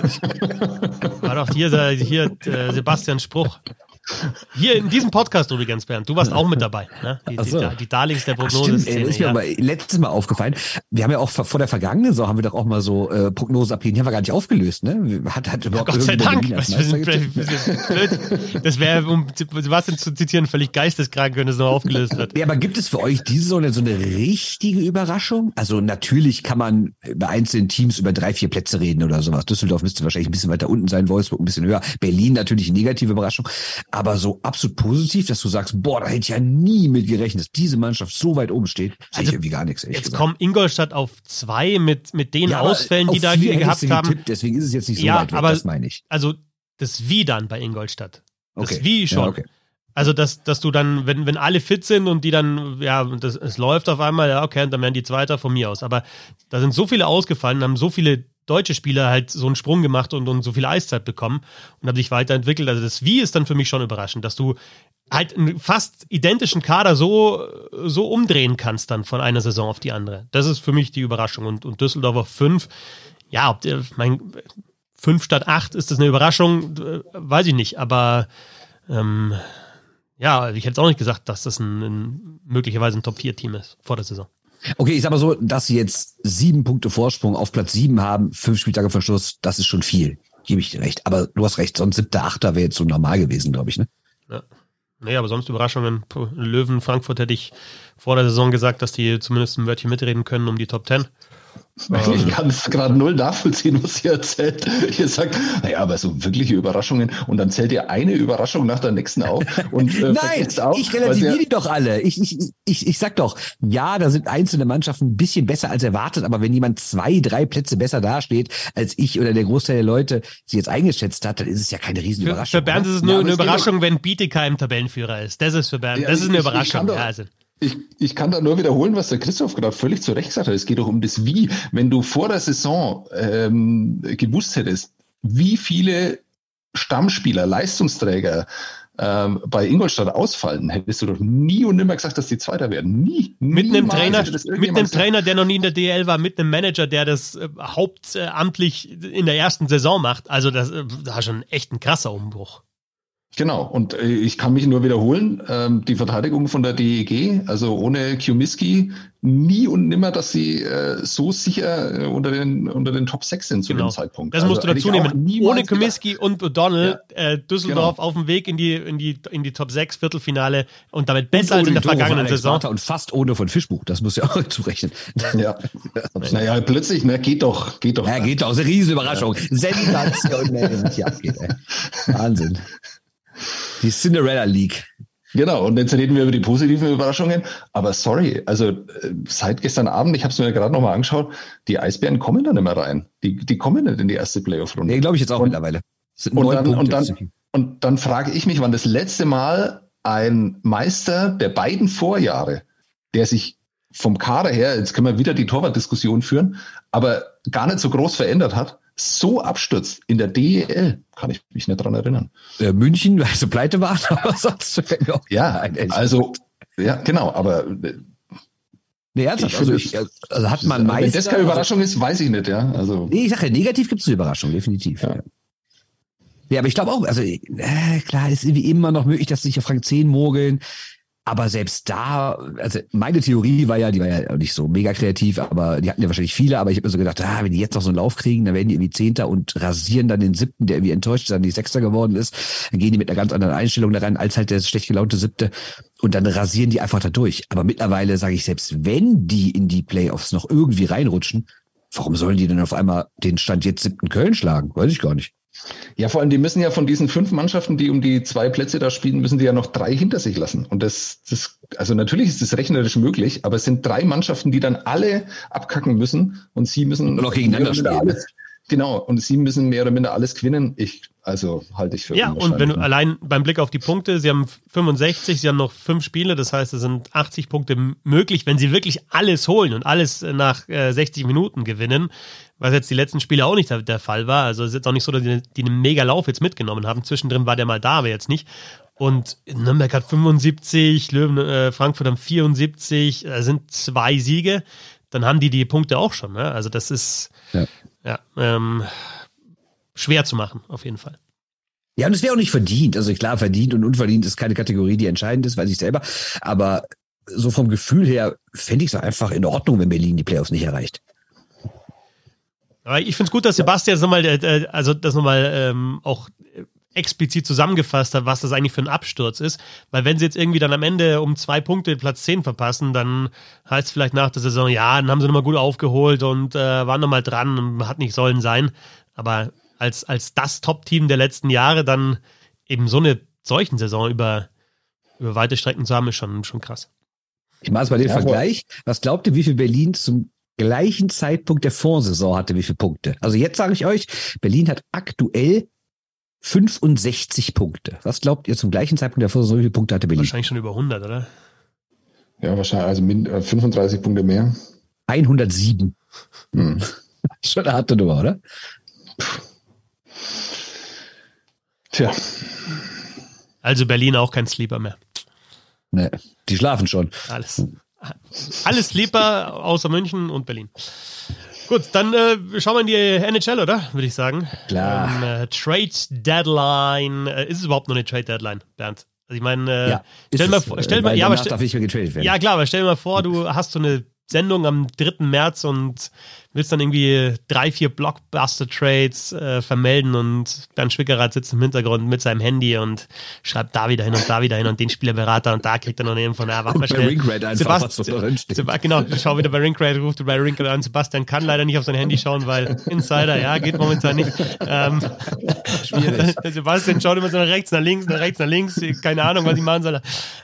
war doch hier, hier, hier Sebastian Spruch. Hier in diesem Podcast übrigens, Bernd, du warst auch mit dabei. Ne? Die, Ach so. die, die Darlings der Ach, Prognose. stimmt, ey, ist mir aber letztes Mal aufgefallen. Wir haben ja auch vor der vergangenen Saison haben wir doch auch mal so äh, Prognosen abgegeben. Die haben wir gar nicht aufgelöst, ne? Hat, hat überhaupt Gott sei Dank. Was, wir sind, wir sind blöd. Das wäre, um Sebastian zu zitieren, völlig geisteskrank, wenn es noch aufgelöst wird. Ja, aber gibt es für euch diese Saison denn so eine richtige Überraschung? Also natürlich kann man bei einzelnen Teams über drei, vier Plätze reden oder sowas. Düsseldorf müsste wahrscheinlich ein bisschen weiter unten sein, Wolfsburg ein bisschen höher, Berlin natürlich eine negative Überraschung. Aber so absolut positiv, dass du sagst, boah, da hätte ich ja nie mit gerechnet, dass diese Mannschaft so weit oben steht, sehe Also, ich irgendwie gar nichts. Jetzt gesagt. kommen Ingolstadt auf zwei mit, mit den Ja, Ausfällen, die da hätte gehabt haben. getippt, deswegen ist es jetzt nicht so Ja, weit weg, aber- das meine ich. Also das Wie dann bei Ingolstadt. Das Okay. Wie schon. Ja, okay. Also, dass, dass du dann, wenn, wenn alle fit sind und die dann, ja, das, es läuft auf einmal, ja, okay, dann werden die Zweiter von mir aus. Aber da sind so viele ausgefallen, haben so viele deutsche Spieler halt so einen Sprung gemacht und, und so viel Eiszeit bekommen und haben sich weiterentwickelt. Also das Wie ist dann für mich schon überraschend, dass du halt einen fast identischen Kader so, so umdrehen kannst dann von einer Saison auf die andere. Das ist für mich die Überraschung. Und, und Düsseldorf auf fünf, ja, ob der, mein, fünf statt acht, ist das eine Überraschung? Weiß ich nicht, aber ähm, ja, ich hätte es auch nicht gesagt, dass das ein, ein möglicherweise ein Top-4-Team ist vor der Saison. Okay, ich sag mal so, dass sie jetzt sieben Punkte Vorsprung auf Platz sieben haben, fünf Spieltage Verschluss, das ist schon viel. Gebe ich dir recht. Aber du hast recht, sonst siebter, achter wäre jetzt so normal gewesen, glaube ich, ne? Ja. Nee, aber sonst Überraschungen. Löwen, Frankfurt hätte ich vor der Saison gesagt, dass die zumindest ein Wörtchen mitreden können um die Top 10. Ich kann es gerade null nachvollziehen, was ihr erzählt. Ihr sagt, naja, aber so wirkliche Überraschungen und dann zählt ihr eine Überraschung nach der nächsten auf und äh, Nein, auch, ich relativiere die doch alle. Ich, ich, ich, ich sag doch, ja, da sind einzelne Mannschaften ein bisschen besser als erwartet, aber wenn jemand zwei, drei Plätze besser dasteht, als ich oder der Großteil der Leute sie jetzt eingeschätzt hat, dann ist es ja keine Für, Riesenüberraschung. für Bernd oder? ist es nur Ja, eine Überraschung, wenn Bietigheim Tabellenführer ist. Das ist für Bernd, Ja, das ist eine ich- ich Überraschung. doch- ja, also. Ich, ich kann da nur wiederholen, was der Christoph gerade völlig zu Recht gesagt hat. Es geht doch um das Wie. Wenn du vor der Saison ähm, gewusst hättest, wie viele Stammspieler, Leistungsträger ähm, bei Ingolstadt ausfallen, hättest du doch nie und nimmer gesagt, dass die Zweiter werden. Nie. Mit einem Trainer, mit einem. Trainer, der noch nie in der DL war, mit einem Manager, der das äh, hauptamtlich in der ersten Saison macht. Also das äh, war schon echt ein krasser Umbruch. Genau, und äh, ich kann mich nur wiederholen, ähm, die Verteidigung von der DEG, also ohne Kiumiski, nie und nimmer, dass sie äh, so sicher äh, unter, den, unter den Top 6 sind zu Genau. dem Zeitpunkt. Das Also musst du dazu nehmen. Ohne. Komiski und O'Donnell, äh, Düsseldorf auf dem Weg in die, in die, in die Top 6 Viertelfinale und damit besser als in der Tore vergangenen Saison. Und fast ohne von Fischbuch, das muss ja auch zurechnen. Ja. naja, plötzlich, ne, geht doch, geht doch. Ja, geht doch, ist eine Riesenüberraschung. Sensationell, was hier abgeht. Ey. Wahnsinn. Die Cinderella League. Genau, und jetzt reden wir über die positiven Überraschungen. Aber sorry, also äh, seit gestern Abend, ich habe es mir gerade nochmal angeschaut, die Eisbären kommen da nicht mehr rein. Die, die kommen nicht in die erste Playoff-Runde. Nee, glaube ich jetzt auch Und- mittlerweile. Und dann, und, dann, und dann frage ich mich, wann das letzte Mal ein Meister der beiden Vorjahre, der sich vom Kader her, jetzt können wir wieder die Torwartdiskussion führen, aber gar nicht so groß verändert hat, so abstürzt in der DEL, kann ich mich nicht dran erinnern. äh, München, weil sie pleite waren, aber sonst fällt mir auch Ja, also, ja, genau, aber äh, Nee, ernsthaft, also, ich, also hat man wenn Meister. das keine Überraschung ist, weiß ich nicht, ja. Also, Nee, ich sage ja, negativ gibt es eine Überraschung, definitiv. Ja, Ja. ja aber ich glaube auch, also äh, klar, ist irgendwie immer noch möglich, dass sich auf Rang 10 mogeln. Aber selbst da, also meine Theorie war ja, die war ja nicht so mega kreativ, aber die hatten ja wahrscheinlich viele, aber ich habe mir so gedacht, ah, wenn die jetzt noch so einen Lauf kriegen, dann werden die irgendwie Zehnter und rasieren dann den Siebten, der irgendwie enttäuscht dann die Sechster geworden ist. Dann gehen die mit einer ganz anderen Einstellung da rein, als halt der schlecht gelaunte Siebte. Und dann rasieren die einfach da durch. Aber mittlerweile sage ich, selbst wenn die in die Playoffs noch irgendwie reinrutschen, warum sollen die denn auf einmal den Stand jetzt siebten Köln schlagen? Weiß ich gar nicht. Ja, vor allem, die müssen ja von diesen fünf Mannschaften, die um die zwei Plätze da spielen, müssen die ja noch drei hinter sich lassen. Und das, das, also natürlich ist das rechnerisch möglich, aber es sind drei Mannschaften, die dann alle abkacken müssen und sie müssen Und auch gegeneinander spielen. Alles, genau, und sie müssen mehr oder minder alles gewinnen. Ich, also halte ich für Ja, und wenn du allein beim Blick auf die Punkte, sie haben 65, sie haben noch fünf Spiele, das heißt, es sind 80 Punkte möglich, wenn sie wirklich alles holen und alles äh, nach äh, 60 Minuten gewinnen, was jetzt die letzten Spiele auch nicht der, der Fall war. Also es ist jetzt auch nicht so, dass die, die einen mega Lauf jetzt mitgenommen haben. Zwischendrin war der mal da, aber jetzt nicht. Und Nürnberg hat 75, Löwen, äh, Frankfurt haben 74, äh, sind zwei Siege. Dann haben die die Punkte auch schon. Ne? Also das ist Ja. Ja, ähm, schwer zu machen, auf jeden Fall. Ja, und es wäre auch nicht verdient. Also klar, verdient und unverdient ist keine Kategorie, die entscheidend ist, weiß ich selber. Aber so vom Gefühl her fände ich es einfach in Ordnung, wenn Berlin die Playoffs nicht erreicht. Aber ich finde es gut, dass Sebastian das nochmal, äh, also das nochmal ähm, auch äh, explizit zusammengefasst hat, was das eigentlich für ein Absturz ist. Weil wenn sie jetzt irgendwie dann am Ende um zwei Punkte Platz 10 verpassen, dann heißt es vielleicht nach der Saison, ja, dann haben sie nochmal gut aufgeholt und äh, waren nochmal dran und hat nicht sollen sein. Aber als, als das Top-Team der letzten Jahre dann eben so eine solchen Saison über, über weite Strecken zu haben, ist schon, schon krass. Ich mache es mal den Ja, Vergleich. Was glaubt ihr, wie viel Berlin zum gleichen Zeitpunkt der Vorsaison hatte, wie viele Punkte? Also jetzt sage ich euch, Berlin hat aktuell 65 Punkte. Was glaubt ihr zum gleichen Zeitpunkt der Vorsaison, wie viele Punkte hatte Berlin? Wahrscheinlich schon über 100, oder? Ja, wahrscheinlich, also min- äh, 35 Punkte mehr. 107. Hm. Schon eine harte Nummer, oder? Tja, Also Berlin auch kein Sleeper mehr. Ne, die schlafen schon. Alles. Alles Sleeper außer München und Berlin. Gut, dann äh, schauen wir in die NHL, oder? Würde ich sagen. Klar. Ähm, äh, Trade Deadline. Äh, ist es überhaupt noch eine Trade Deadline, Bernd? Also ich meine, äh, ja. stell mal vor, äh, stell mal, weil ja, aber stell, darf nicht mehr getradet werden. ja klar, aber stell dir mal vor, du hast so eine Sendung am 3. März und willst dann irgendwie drei, vier Blockbuster-Trades äh, vermelden und Bernd Schwickerath sitzt im Hintergrund mit seinem Handy und schreibt da wieder hin und da wieder hin und den Spielerberater und da kriegt er noch eine Info. Na, warte mal bei schnell. Ringrad einfach, was so drin steht. Seba genau, schau wieder bei Ringrad, ruft bei Ringrad an. Sebastian kann leider nicht auf sein Handy schauen, weil Insider, ja, geht momentan nicht. Ähm, Schwierig. Sebastian schaut immer so nach rechts, nach links, nach rechts, nach links. Keine Ahnung, was ich machen soll.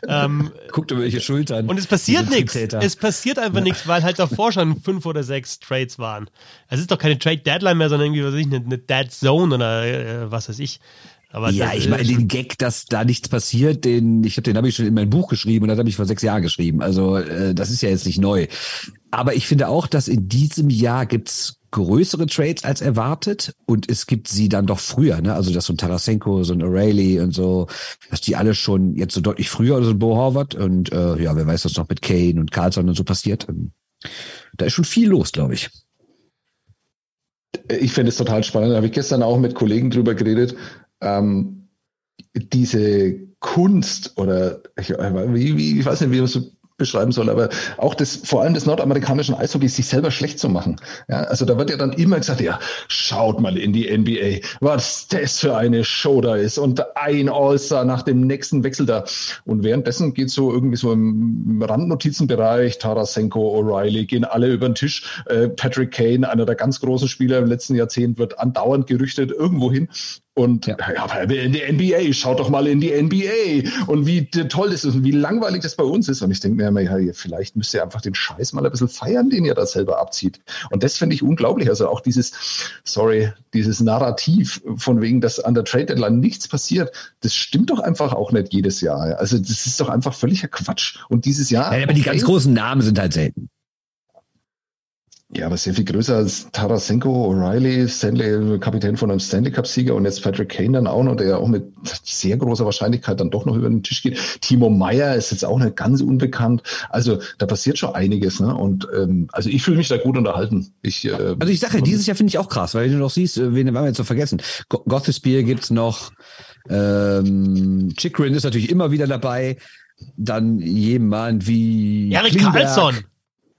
Ähm, Guckt über welche Schultern. und es passiert nichts. Es passiert einfach nichts, weil halt davor schon fünf oder sechs Trades waren. Es ist doch keine Trade Deadline mehr, sondern irgendwie, was weiß ich, eine, eine Dead Zone oder äh, was weiß ich. Aber Ja, ich meine, den Gag, dass da nichts passiert, den, ich habe den habe ich schon in mein Buch geschrieben und das habe ich vor sechs Jahren geschrieben. Also äh, das ist ja jetzt nicht neu. Aber ich finde auch, dass in diesem Jahr gibt's größere Trades als erwartet und es gibt sie dann doch früher, ne? Also dass so ein Tarasenko, so ein O'Reilly und so, dass die alle schon jetzt so deutlich früher oder so ein Bo Horvath und äh, ja, wer weiß, was noch mit Kane und Carlson und so passiert. Ähm, Da ist schon viel los, glaube ich. Ich finde es total spannend. Da habe ich gestern auch mit Kollegen drüber geredet. Ähm, diese Kunst oder ich, wie, wie, ich weiß nicht, wie man so beschreiben soll, aber auch das, vor allem des nordamerikanischen Eishockeys, sich selber schlecht zu machen. Ja, also da wird ja dann immer gesagt, ja, schaut mal in die NBA, was das für eine Show da ist und ein All-Star nach dem nächsten Wechsel da. Und währenddessen geht so irgendwie so im Randnotizenbereich, Tarasenko, O'Reilly, gehen alle über den Tisch. Äh, Patrick Kane, einer der ganz großen Spieler im letzten Jahrzehnt, wird andauernd gerüchtet irgendwo hin. Und ja. ja, in die NBA, schaut doch mal in die NBA und wie toll das ist und wie langweilig das bei uns ist. Und ich denke mir immer, ja, vielleicht müsst ihr einfach den Scheiß mal ein bisschen feiern, den ihr da selber abzieht. Und das finde ich unglaublich. Also auch dieses, sorry, dieses Narrativ von wegen, dass an der Trade Deadline nichts passiert, das stimmt doch einfach auch nicht jedes Jahr. Also das ist doch einfach völliger Quatsch. Und dieses Jahr. Ja, aber die ganz großen Namen sind halt selten. Ja, aber sehr viel größer als Tarasenko, O'Reilly, Stanley, Kapitän von einem Stanley Cup-Sieger und jetzt Patrick Kane dann auch noch, der ja auch mit sehr großer Wahrscheinlichkeit dann doch noch über den Tisch geht. Timo Meyer ist jetzt auch nicht ganz unbekannt. Also da passiert schon einiges. Ne? Und ähm, also ich fühle mich da gut unterhalten. Ich, äh, Also ich sage ja, dieses Jahr finde ich auch krass, weil du noch siehst, äh, wen haben wir jetzt so vergessen? Gothisbeer gibt's noch, ähm, Chikrin ist natürlich immer wieder dabei. dann jemand wie Erik Klingberg. Karlsson.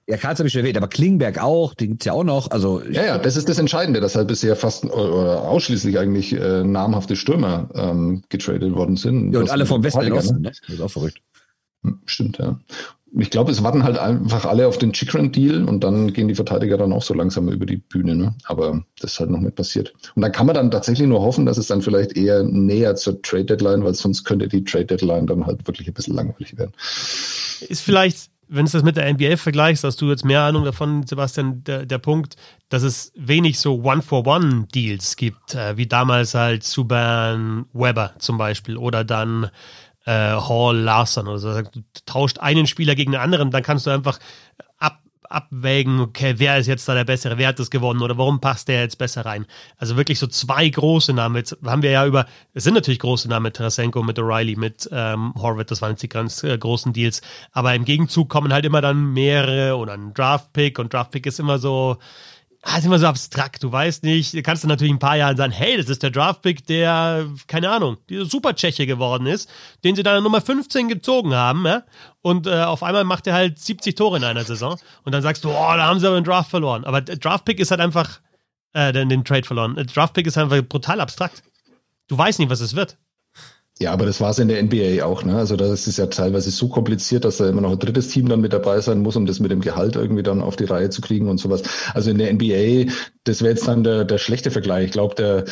Ja, Karlsson habe ich schon erwähnt, aber Klingberg auch, den gibt's ja auch noch. Also Ja, ja, das ist das Entscheidende, dass halt bisher fast oder ausschließlich eigentlich äh, namhafte Stürmer ähm, getradet worden sind. ja, und Das alle vom Westen in Osten, ne? Das ist auch verrückt. Hm, Stimmt, ja. Ich glaube, es warten halt einfach alle auf den Chikrin-Deal und dann gehen die Verteidiger dann auch so langsam über die Bühne. Ne? Aber das ist halt noch nicht passiert. Und dann kann man dann tatsächlich nur hoffen, dass es dann vielleicht eher näher zur Trade-Deadline, weil sonst könnte die Trade-Deadline dann halt wirklich ein bisschen langweilig werden. Ist vielleicht, wenn du das mit der NBA vergleichst, hast du jetzt mehr Ahnung davon, Sebastian, der, der Punkt, dass es wenig so One-for-One-Deals gibt, äh, wie damals halt Subban Weber zum Beispiel oder dann äh, Hall Larson oder so. Du tauscht einen Spieler gegen den anderen, dann kannst du einfach ab, abwägen, okay, wer ist jetzt da der bessere, wer hat das gewonnen oder warum passt der jetzt besser rein? Also wirklich so zwei große Namen. Jetzt haben wir ja über, es sind natürlich große Namen, Tarasenko mit O'Reilly, mit ähm, Horvath, das waren jetzt die ganz äh, großen Deals. Aber im Gegenzug kommen halt immer dann mehrere oder ein Draft-Pick und Draft-Pick ist immer so, ah, ist immer so abstrakt. Du weißt nicht, du kannst du natürlich in ein paar Jahren sagen, hey, das ist der Draftpick, der, keine Ahnung, dieser Super-Tscheche geworden ist, den sie dann an Nummer 15 gezogen haben, ja? Und äh, auf einmal macht er halt 70 Tore in einer Saison. Und dann sagst du, oh, da haben sie aber den Draft verloren. Aber Draftpick ist halt einfach, äh, den, den Trade verloren. Draftpick ist einfach brutal abstrakt. Du weißt nicht, was es wird. Ja, aber das war es in der NBA auch. Ne? Also das ist ja teilweise so kompliziert, dass da immer noch ein drittes Team dann mit dabei sein muss, um das mit dem Gehalt irgendwie dann auf die Reihe zu kriegen und sowas. Also in der NBA, das wäre jetzt dann der, der schlechte Vergleich. Ich glaube, der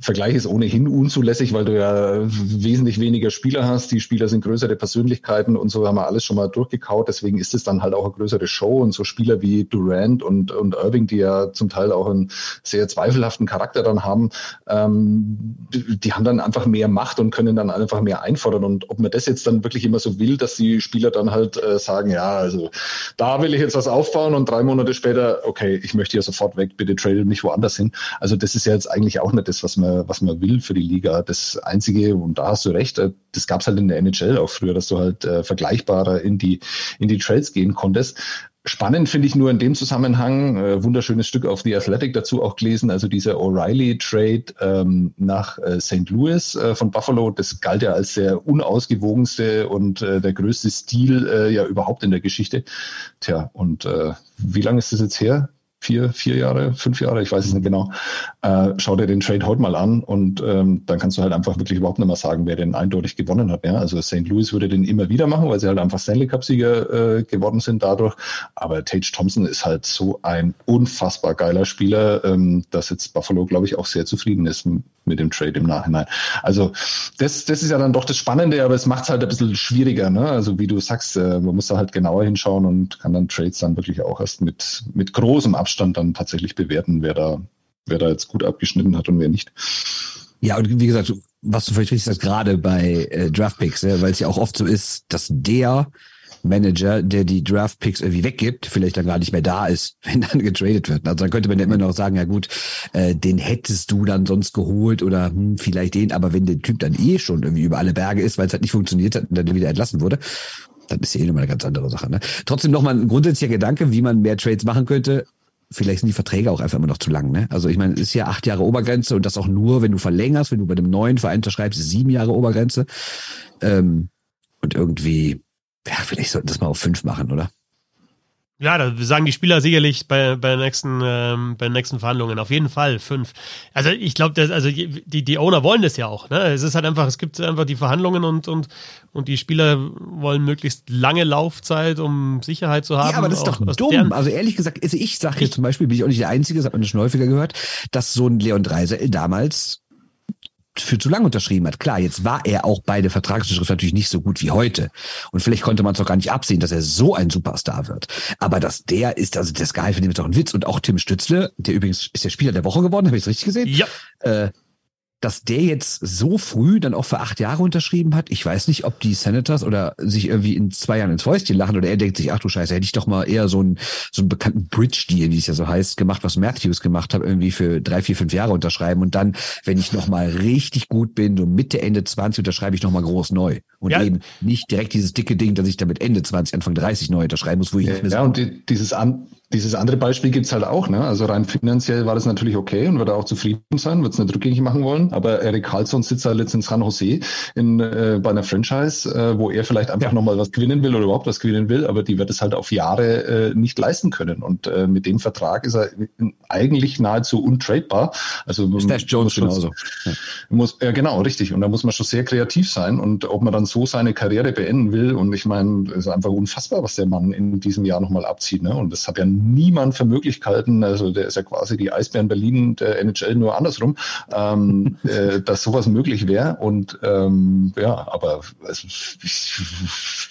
Vergleich ist ohnehin unzulässig, weil du ja wesentlich weniger Spieler hast. Die Spieler sind größere Persönlichkeiten und so haben wir alles schon mal durchgekaut. Deswegen ist es dann halt auch eine größere Show und so Spieler wie Durant und, und Irving, die ja zum Teil auch einen sehr zweifelhaften Charakter dann haben, ähm, die, haben dann einfach mehr Macht und können dann einfach mehr einfordern. Und ob man das jetzt dann wirklich immer so will, dass die Spieler dann halt äh, sagen, ja, also da will ich jetzt was aufbauen und drei Monate später, okay, ich möchte hier sofort weg, bitte trade mich woanders hin. Also das ist ja jetzt eigentlich auch nicht das, was man, was man will für die Liga. Das Einzige, und da hast du recht, äh, das gab es halt in der NHL auch früher, dass du halt äh, vergleichbarer in die, in die Trades gehen konntest. Spannend finde ich nur in dem Zusammenhang, äh, wunderschönes Stück auf The Athletic dazu auch gelesen, also dieser O'Reilly-Trade ähm, nach äh, St. Louis äh, von Buffalo, das galt ja als der unausgewogenste und äh, der größte Stil äh, ja überhaupt in der Geschichte. Tja, und äh, wie lange ist das jetzt her? Vier, vier Jahre, fünf Jahre, ich weiß es nicht genau. Äh, schau dir den Trade heute mal an und ähm, dann kannst du halt einfach wirklich überhaupt nicht mehr sagen, wer den eindeutig gewonnen hat. Ja? Also St. Louis würde den immer wieder machen, weil sie halt einfach Stanley Cup-Sieger äh, geworden sind dadurch. Aber Tage Thompson ist halt so ein unfassbar geiler Spieler, ähm, dass jetzt Buffalo, glaube ich, auch sehr zufrieden ist mit dem Trade im Nachhinein. Also das, das ist ja dann doch das Spannende, aber es macht es halt ein bisschen schwieriger. Ne? Also wie du sagst, äh, man muss da halt genauer hinschauen und kann dann Trades dann wirklich auch erst mit, mit großem Abstand dann tatsächlich bewerten, wer da, wer da jetzt gut abgeschnitten hat und wer nicht. Ja, und wie gesagt, was du vielleicht richtig sagst, gerade bei äh, Draftpicks, ja, weil es ja auch oft so ist, dass der Manager, der die Draftpicks irgendwie weggibt, vielleicht dann gar nicht mehr da ist, wenn dann getradet wird. Also dann könnte man ja immer noch sagen, ja gut, äh, den hättest du dann sonst geholt oder hm, vielleicht den, aber wenn der Typ dann eh schon irgendwie über alle Berge ist, weil es halt nicht funktioniert hat und dann wieder entlassen wurde, dann ist ja eh nochmal eine ganz andere Sache. Ne? Trotzdem nochmal ein grundsätzlicher Gedanke, wie man mehr Trades machen könnte. Vielleicht sind die Verträge auch einfach immer noch zu lang. Ne? Also ich meine, es ist ja acht Jahre Obergrenze und das auch nur, wenn du verlängerst, wenn du bei dem neuen Verein unterschreibst, sieben Jahre Obergrenze. Ähm, und irgendwie, ja, vielleicht sollten das mal auf fünf machen, oder? Ja, da sagen die Spieler sicherlich bei, bei, den nächsten, ähm, bei den nächsten Verhandlungen. Auf jeden Fall fünf. Also ich glaube, also die, die Owner wollen das ja auch. Ne? Es ist halt einfach, es gibt einfach die Verhandlungen und, und, und die Spieler wollen möglichst lange Laufzeit, um Sicherheit zu haben. Ja, aber das ist doch dumm. Also ehrlich gesagt, also ich sage hier zum Beispiel, bin ich auch nicht der Einzige, das hat man schon häufiger gehört, dass so ein Leon Dreisel damals für zu lang unterschrieben hat. Klar, jetzt war er auch bei der Vertragsunterschrift natürlich nicht so gut wie heute. Und vielleicht konnte man es doch gar nicht absehen, dass er so ein Superstar wird. Aber dass der ist, also das Gehalt von dem ist doch ein Witz. Und auch Tim Stützle, der übrigens ist der Spieler der Woche geworden, habe ich es richtig gesehen? Ja. Äh, dass der jetzt so früh dann auch für acht Jahre unterschrieben hat. Ich weiß nicht, ob die Senators oder sich irgendwie in zwei Jahren ins Fäustchen lachen oder er denkt sich, ach du Scheiße, hätte ich doch mal eher so einen, so einen bekannten Bridge-Deal, wie es ja so heißt, gemacht, was Matthews gemacht hat, irgendwie für drei, vier, fünf Jahre unterschreiben und dann, wenn ich noch mal richtig gut bin, so Mitte, Ende 20 unterschreibe ich noch mal groß neu. Und Ja. eben nicht direkt dieses dicke Ding, dass ich damit Ende 20, Anfang 30 neu unterschreiben muss, wo ich nicht mehr so Ja, und die, dieses, an, dieses andere Beispiel gibt's halt auch. Ne? Also rein finanziell war das natürlich okay und wird er auch zufrieden sein, wird es nicht rückgängig machen wollen. Aber Eric Carlson sitzt halt jetzt in San Jose in, äh, bei einer Franchise, äh, wo er vielleicht einfach ja. nochmal was gewinnen will oder überhaupt was gewinnen will, aber die wird es halt auf Jahre äh, nicht leisten können. Und äh, mit dem Vertrag ist er eigentlich nahezu untradebar. Also Stash Jones genauso. Ja. Muss, ja, genau, richtig. Und da muss man schon sehr kreativ sein. Und ob man dann so seine Karriere beenden will, und ich meine, es ist einfach unfassbar, was der Mann in diesem Jahr nochmal abzieht. Ne? Und das hat ja niemand für möglich gehalten. Also der ist ja quasi die Eisbären Berlin der NHL nur andersrum, ähm, äh, dass sowas möglich wäre. Und ähm, ja, aber es, ich,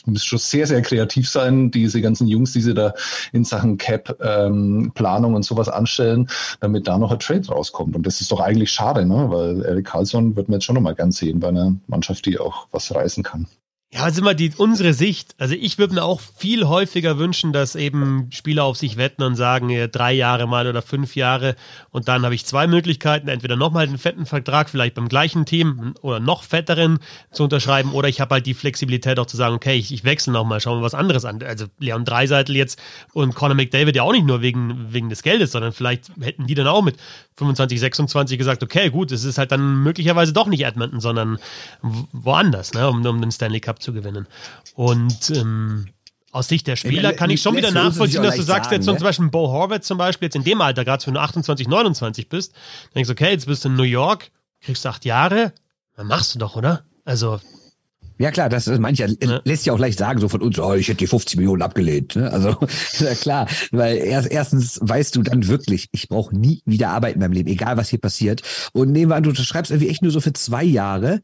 muss schon sehr, sehr kreativ sein, diese ganzen Jungs, die sie da in Sachen Cap ähm, Planung und sowas anstellen, damit da noch ein Trade rauskommt. Und das ist doch eigentlich schade, ne? weil Eric Carlson wird man jetzt schon nochmal gern sehen bei einer Mannschaft, die auch was reißen kann. Ja, also immer die, unsere Sicht. Also ich würde mir auch viel häufiger wünschen, dass eben Spieler auf sich wetten und sagen, drei Jahre mal oder fünf Jahre und dann habe ich zwei Möglichkeiten, entweder nochmal einen fetten Vertrag, vielleicht beim gleichen Team oder noch fetteren zu unterschreiben oder ich habe halt die Flexibilität auch zu sagen, okay, ich, ich wechsle nochmal, schauen wir was anderes an. Also Leon Dreiseitel jetzt und Conor McDavid ja auch nicht nur wegen, wegen des Geldes, sondern vielleicht hätten die dann auch mit 25, 26 gesagt, okay, gut, es ist halt dann möglicherweise doch nicht Edmonton, sondern woanders, ne, um, um den Stanley Cup zu gewinnen. Und ähm, aus Sicht der Spieler kann ich schon wieder nachvollziehen, dass du sagst, sagen, jetzt ne? zum Beispiel Bo Horvath zum Beispiel, jetzt in dem Alter, gerade wenn du 28, 29 bist, denkst du, okay, jetzt bist du in New York, kriegst du acht Jahre, dann machst du doch, oder? Also. Ja klar, das ist mancher ja. lässt ja auch leicht sagen, so von uns, oh, ich hätte die 50 Millionen abgelehnt. Ne? Also ja klar, weil erst, erstens weißt du dann wirklich, ich brauche nie wieder arbeiten in meinem Leben, egal was hier passiert. Und nehmen wir an, du schreibst irgendwie echt nur so für zwei Jahre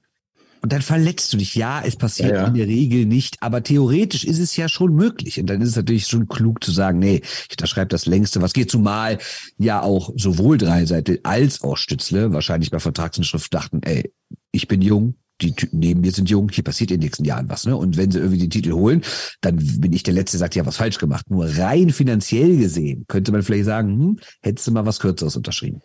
und dann verletzt du dich. Ja, es passiert ja, ja. in der Regel nicht, aber theoretisch ist es ja schon möglich. Und dann ist es natürlich schon klug zu sagen, nee, ich unterschreibe das längste, was geht. Zumal ja auch sowohl Dreiseite als auch Stützle wahrscheinlich bei Vertragsinschrift dachten, ey, ich bin jung, die Typen neben mir sind jung, hier passiert in den nächsten Jahren was, ne? Und wenn sie irgendwie den Titel holen, dann bin ich der Letzte, der sagt, ja, was falsch gemacht. Nur rein finanziell gesehen könnte man vielleicht sagen, hm, hättest du mal was Kürzeres unterschrieben.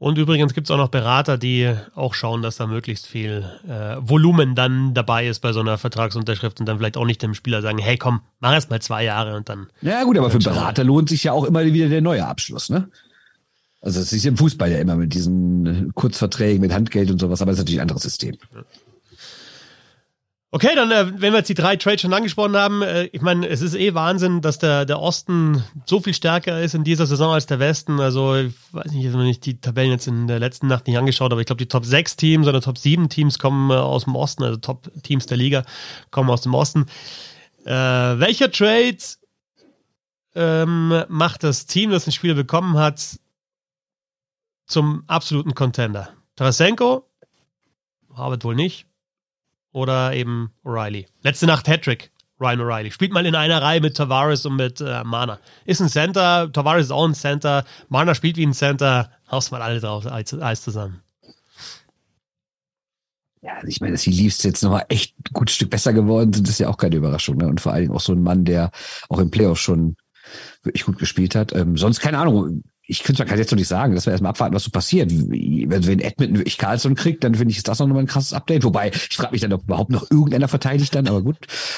Und übrigens gibt es auch noch Berater, die auch schauen, dass da möglichst viel äh, Volumen dann dabei ist bei so einer Vertragsunterschrift und dann vielleicht auch nicht dem Spieler sagen, hey komm, mach erst mal zwei Jahre und dann. Ja gut, aber für Berater lohnt sich ja auch immer wieder der neue Abschluss, ne? Also es ist im Fußball ja immer mit diesen Kurzverträgen, mit Handgeld und sowas, aber das ist natürlich ein anderes System. Ja. Okay, dann, äh, wenn wir jetzt die drei Trades schon angesprochen haben, äh, ich meine, es ist eh Wahnsinn, dass der, der Osten so viel stärker ist in dieser Saison als der Westen. Also, ich weiß nicht, ich die Tabellen jetzt in der letzten Nacht nicht angeschaut, aber ich glaube, die Top 6 Teams oder Top 7 Teams kommen äh, aus dem Osten, also Top Teams der Liga kommen aus dem Osten. Welcher Trade ähm, macht das Team, das den Spieler bekommen hat, zum absoluten Contender? Tarasenko? Harvard wohl nicht oder eben O'Reilly. Letzte Nacht Hattrick, Ryan O'Reilly. Spielt mal in einer Reihe mit Tavares und mit äh, Mana. Ist ein Center, Tavares ist auch ein Center, Mana spielt wie ein Center. Haust mal alle drauf, alles zusammen. Ja, also ich meine, dass die Leafs jetzt nochmal echt ein gutes Stück besser geworden sind, ist ja auch keine Überraschung. Ne? Und vor allen Dingen auch so ein Mann, der auch im Playoff schon wirklich gut gespielt hat. Ähm, sonst keine Ahnung ich könnte kann jetzt noch nicht sagen, dass wir erstmal abwarten, was so passiert. Wenn, wenn Edmonton wirklich Carlson kriegt, dann finde ich, ist das noch mal ein krasses Update. Wobei, ich frage mich dann, ob überhaupt noch irgendeiner verteidigt dann, aber gut.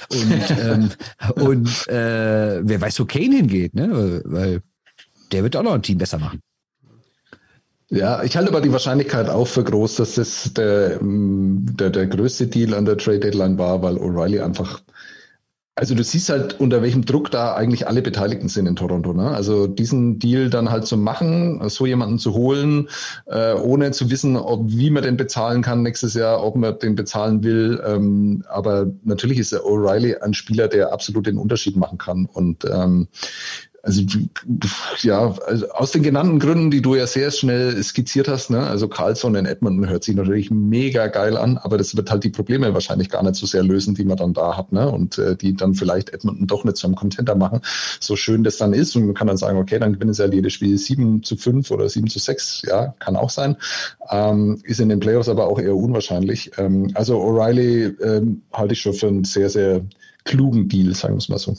Und, ähm, und äh, wer weiß, wo Kane hingeht, ne? Weil der wird auch noch ein Team besser machen. Ja, ich halte aber die Wahrscheinlichkeit auch für groß, dass das der, der, der größte Deal an der Trade Deadline war, weil O'Reilly einfach also du siehst halt, unter welchem Druck da eigentlich alle Beteiligten sind in Toronto. Ne? Also diesen Deal dann halt zu machen, so jemanden zu holen, äh, ohne zu wissen, ob wie man den bezahlen kann nächstes Jahr, ob man den bezahlen will. Ähm, aber natürlich ist O'Reilly ein Spieler, der absolut den Unterschied machen kann. Und ähm, also ja, also aus den genannten Gründen, die du ja sehr schnell skizziert hast, ne? also Carlson in Edmonton hört sich natürlich mega geil an, aber das wird halt die Probleme wahrscheinlich gar nicht so sehr lösen, die man dann da hat, ne? Und äh, die dann vielleicht Edmonton doch nicht zu einem Contender machen, so schön das dann ist. Und man kann dann sagen, okay, dann gewinnen sie halt jedes Spiel 7 zu 5 oder 7 zu 6, ja, kann auch sein. Ähm, ist in den Playoffs aber auch eher unwahrscheinlich. Ähm, also O'Reilly ähm, halte ich schon für einen sehr, sehr klugen Deal, sagen wir es mal so.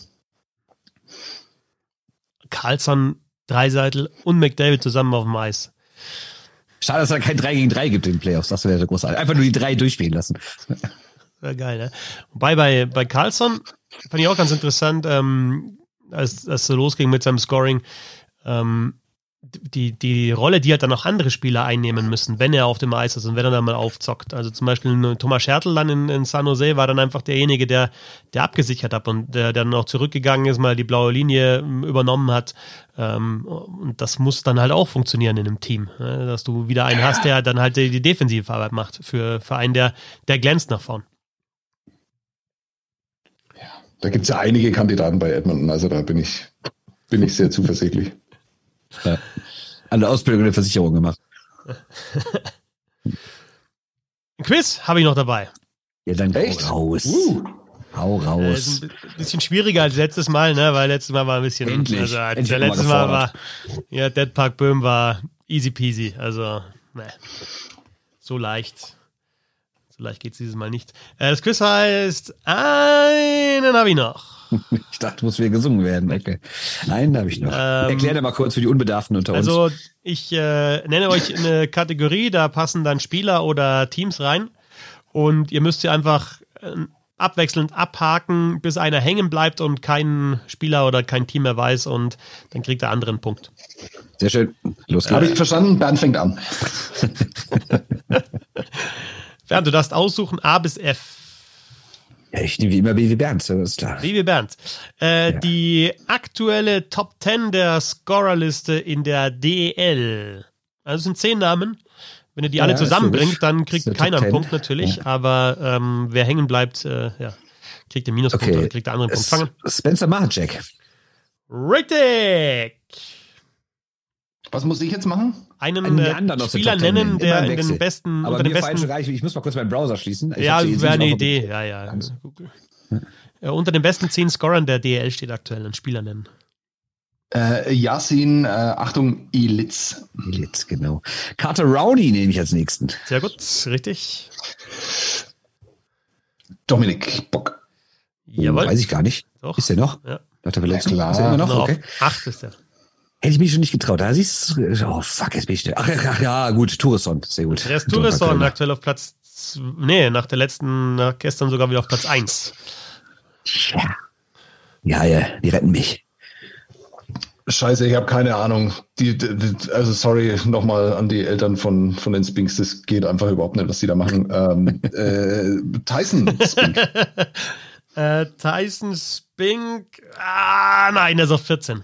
Carlson, Dreiseitel und McDavid zusammen auf dem Eis. Schade, dass es da kein 3 gegen 3 gibt in den Playoffs. Das wäre großartig. Einfach nur die drei durchspielen lassen. Wäre geil, ne? Wobei bei, bei Carlson fand ich auch ganz interessant, ähm, als als so losging mit seinem Scoring, ähm, die, die Rolle, die halt dann auch andere Spieler einnehmen müssen, wenn er auf dem Eis ist und wenn er dann mal aufzockt. Also zum Beispiel Thomas Schertl dann in, in San Jose war dann einfach derjenige, der, der abgesichert hat und der, der dann auch zurückgegangen ist, mal die blaue Linie ähm, übernommen hat. Ähm, und das muss dann halt auch funktionieren in einem Team, ne? dass du wieder einen hast, der dann halt die, defensive Arbeit macht für, für einen, der, der glänzt nach vorn. Da gibt es ja einige Kandidaten bei Edmonton, also da bin ich, bin ich sehr zuversichtlich. Ja. Eine Ausbildung in der Versicherung gemacht. Ein Quiz habe ich noch dabei. Ja, dann Echt? hau raus. Uh, Hau Äh, raus. ist ein bisschen schwieriger als letztes Mal, ne? Weil letztes Mal war ein bisschen. Endlich. Also, Endlich der letztes Mal war. Ja, Dead Park Böhm war easy peasy. Also, ne. So leicht. So leicht geht's dieses Mal nicht. Äh, das Quiz heißt, einen habe ich noch. Ich dachte, muss wieder gesungen werden. Okay. Nein, habe ich noch. Ähm, Erklär dir mal kurz für die Unbedarften unter uns. Also, ich äh, nenne euch eine Kategorie, da passen dann Spieler oder Teams rein. Und ihr müsst sie einfach äh, abwechselnd abhaken, bis einer hängen bleibt und kein Spieler oder kein Team mehr weiß und dann kriegt der andere einen Punkt. Sehr schön. Los habe geht's. ich verstanden, Bernd fängt an. Bernd, du darfst aussuchen A bis F. Ja, ich nehme wie immer B wie Bernd, ist klar. Liebe Bernd, äh, Ja. die aktuelle Top 10 der Scorerliste in der DEL. Also es sind zehn Namen. Wenn ihr die Ja, alle zusammenbringt, dann kriegt keiner einen 10. Punkt natürlich, aber ähm, wer hängen bleibt, äh, ja, kriegt den Minuspunkt Okay. oder kriegt der andere Punkt. Fangen. Spencer Mahacek. Richtig! Was muss ich jetzt machen? Einen, Einen äh, Spieler Top 10 nennen, der in den besten, Aber unter den besten, Reiche. Ich muss mal kurz meinen Browser schließen. Ich ja, wäre eine Idee, ja, ja. Google. Äh, unter den besten zehn Scorern der DL steht aktuell ein Spieler nennen. Äh, Yasin, äh, Achtung, Ilitz. Elitz, genau. Carter Rowney nehme ich als nächsten. Sehr gut, richtig. Dominik Bock. Jawohl. Weiß ich gar nicht. Doch. Ist der noch? Ja. Nach der Verletzung? Ja, klar. Ist er immer noch? Noch Okay. acht ist er. Hätte ich mich schon nicht getraut. Da siehst du, oh fuck, jetzt bin ich, ach, ach, ja, gut, Tourisson, sehr gut. Der ist Tourisson aktuell auf Platz, nee, nach der letzten, nach gestern sogar wieder auf Platz 1. Ja. ja, ja, die retten mich. Scheiße, ich habe keine Ahnung. Die, die, die- also sorry nochmal an die Eltern von, von den Spinks. Das geht einfach überhaupt nicht, was die da machen. Ähm, äh, Tyson Spink. Äh, Tyson Spink, ah, nein, der ist auf 14.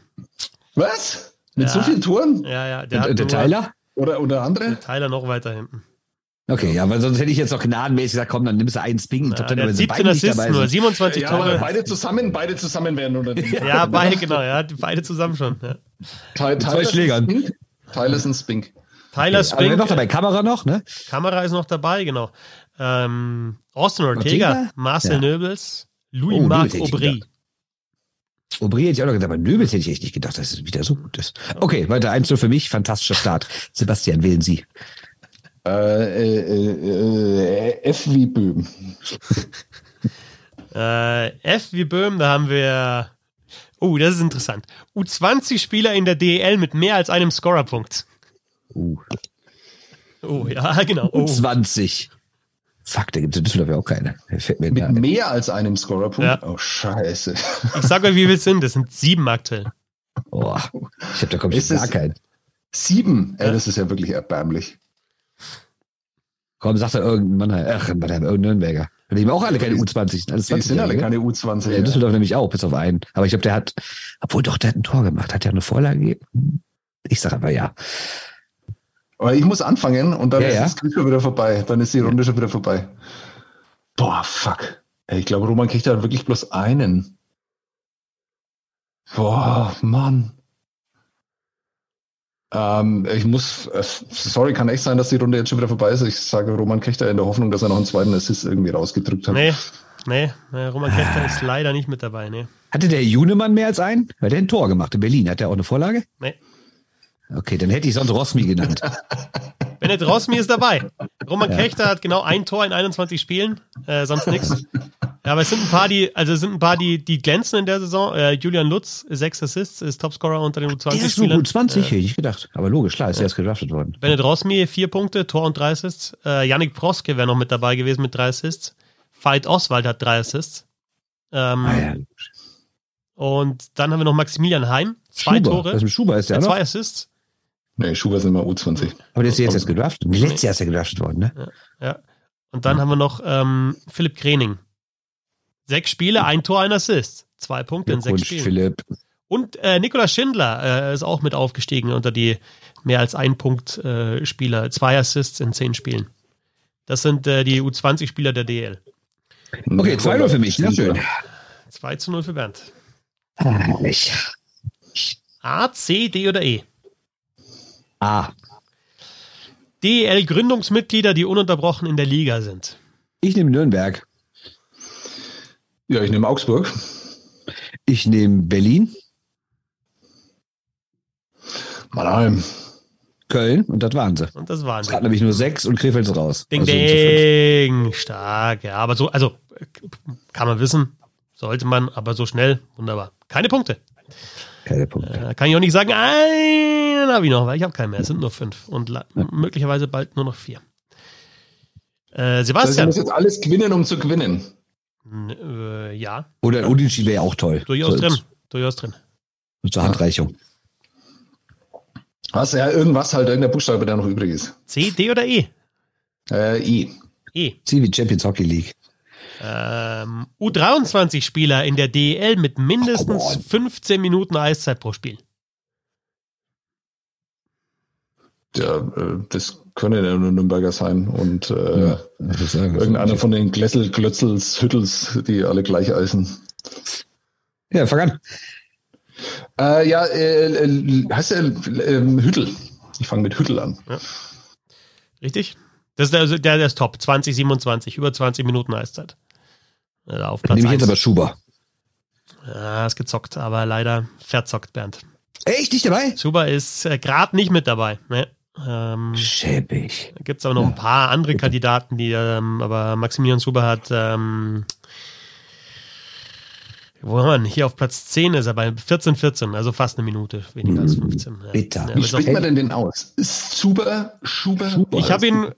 Was? Mit Ja. so vielen Toren? Ja, ja, der Und, der Tyler? Oder, oder andere? Tyler noch weiter hinten. Okay, ja, weil sonst hätte ich jetzt noch gnadenmäßig gesagt, komm, dann nimmst du einen Sping. Ja, der hat 17 Assists nur, 27 Ja, Tore. beide zusammen, beide zusammen werden oder nicht? Ja, beide, genau, ja, beide zusammen schon. Ja. Ty- zwei Schlägern. Tyler ist ein Spink. Tyler Aber wer Spink, noch dabei? Kamera noch, ne? Kamera ist noch dabei, genau. Ähm, Austin Ortega, Ortega? Marcel Ja. Nöbels, Oh, Louis-Marc hätte ich Aubry. Aubry hätte ich auch noch gesagt, aber Nöbels hätte ich echt nicht gedacht, dass es wieder so gut ist. Okay, weiter 1 für mich, fantastischer Start. Sebastian, wählen Sie. Äh, äh, äh, F wie Böhm. Äh, F wie Böhm, da haben wir. Oh, das ist interessant. U20-Spieler in der DEL mit mehr als einem Scorerpunkt. Uh, Oh, ja, genau. Oh. 20. Fuck, da gibt es in Düsseldorf ja auch keine. Der Fällt mir Mit da. mehr als einem Scorerpunkt? Ja. Oh, scheiße. Ich sag euch, wie viel es sind. Das sind sieben aktuell. Oh, ich habe da Ist gar keinen. Sieben? Ja. Ey, das ist ja wirklich erbärmlich. Komm, sagt er irgendein Mann, ach, Mannheim, irgendein Nürnberger. Die haben auch alle keine U20. Alles Die sind alle 20-Jährige. keine U20. Ja, Düsseldorf nämlich auch, bis auf einen. Aber ich glaube, der hat, obwohl doch, der hat ein Tor gemacht. Hat der eine Vorlage gegeben? Ich sage aber ja. Aber ich muss anfangen und dann Ja, ist ja. das Quiz schon wieder vorbei. Dann ist die Runde schon wieder vorbei. Boah, fuck. Ich glaube, Roman kriegt da wirklich bloß einen. Boah, Mann. Ähm, ich muss, äh, sorry, kann echt sein, dass die Runde jetzt schon wieder vorbei ist. Ich sage Roman Kechter in der Hoffnung, dass er noch einen zweiten Assist irgendwie rausgedrückt hat. Nee, nee, Roman Kechter ist leider nicht mit dabei. Nee. Hatte der Junemann mehr als einen? Weil der ein Tor gemacht in Berlin. Hat der auch eine Vorlage? nee. Okay, dann hätte ich sonst Rosmi genannt. Bennett Rosmi ist dabei. Roman Ja. Kechter hat genau ein Tor in 21 Spielen, äh, sonst nichts. Ja, aber es sind ein paar, die, also es sind ein paar, die, die glänzen in der Saison. Äh, Julian Lutz, sechs Assists, ist Topscorer unter den Der ist nur U20-Spielern. gut 20, hätte ich gedacht. Aber logisch, klar, ist erst gedraftet worden. Bennett Rosmi, vier Punkte, Tor und drei Assists. Äh, Yannick Proske wäre noch mit dabei gewesen mit drei Assists. Veit Oswald hat drei Assists. Ähm, Ah, ja. Und dann haben wir noch Maximilian Heim, zwei Schuber. Tore, Das mit Schuber ist der ja, noch. zwei Assists. Nee, Schuber sind immer U20. Aber der ist jetzt erst gedraftet. Nee, letztes Jahr ist er gedraftet worden, ne? Ja. Und dann haben wir noch ähm, Philipp Krening. Sechs Spiele, ein Tor, ein Assist. Zwei Punkte in sechs Spielen. Philipp. Und äh, Nikolaus Schindler äh, ist auch mit aufgestiegen unter die mehr als ein Punkt äh, Spieler. Zwei Assists in zehn Spielen. Das sind äh, die U20-Spieler der DL. Okay, 2-0 für mich. Sehr schön. 2 zu 0 für Bernd. Ah, ich. A, C, D oder E? Ah, DEL-Gründungsmitglieder, die ununterbrochen in der Liga sind. ich nehme Nürnberg. Ja, ich nehme Augsburg. Ich nehme Berlin, Mannheim. Köln und das waren sie. Und das waren Es sie. hat nämlich nur sechs und Krefeld ist raus. Ding, Also ding. Stark. Ja, aber so, also kann man wissen, sollte man, aber so schnell, wunderbar. Keine Punkte. Keine Punkte. Äh, kann ich auch nicht sagen, einen habe ich noch, weil ich habe keinen mehr. Es sind nur fünf und la- möglicherweise bald nur noch vier. Äh, Das heißt, ich Sebastian. muss jetzt alles gewinnen, um zu gewinnen. N- äh, ja, Oder ein Unentschieden wäre ja auch toll. durchaus So, drin. Durchaus drin. Zur Handreichung. Was ja irgendwas halt irgendein Buchstabe, der noch übrig ist. C, D oder E? Äh, I. E. Sie wie Champions Hockey League. Ähm, U23-Spieler in der DEL mit mindestens Come on. 15 Minuten Eiszeit pro Spiel. Ja, äh, das können ja nur Nürnberger sein und äh, Ja, irgendeiner von den Glessel, Glötzels, Hüttels, die alle gleich heißen. Ja, fang an. Äh, ja, äh, äh, heißt der äh, Hüttel. Ich fange mit Hüttel an. Richtig? Das ist der, also der, der ist top. 2027, über 20 Minuten Eiszeit. Äh, auf Platz nehme ich jetzt 1. aber Schuber. Ja, ist gezockt, aber leider verzockt, Bernd. Echt nicht dabei? Schuber ist äh, gerade nicht mit dabei. Ne? Ähm, Schäbig. da gibt es aber noch ein paar andere Kandidaten, die, ähm, aber Maximilian Schuber hat, ähm, wo haben wir denn? Hier auf Platz 10 ist er bei 14, 14, also fast eine Minute, weniger als 15. Ja. Bitter. Ja, Wie spricht man denn den aus? Ist Zuber, Schuber? Schuber. ich habe ihn,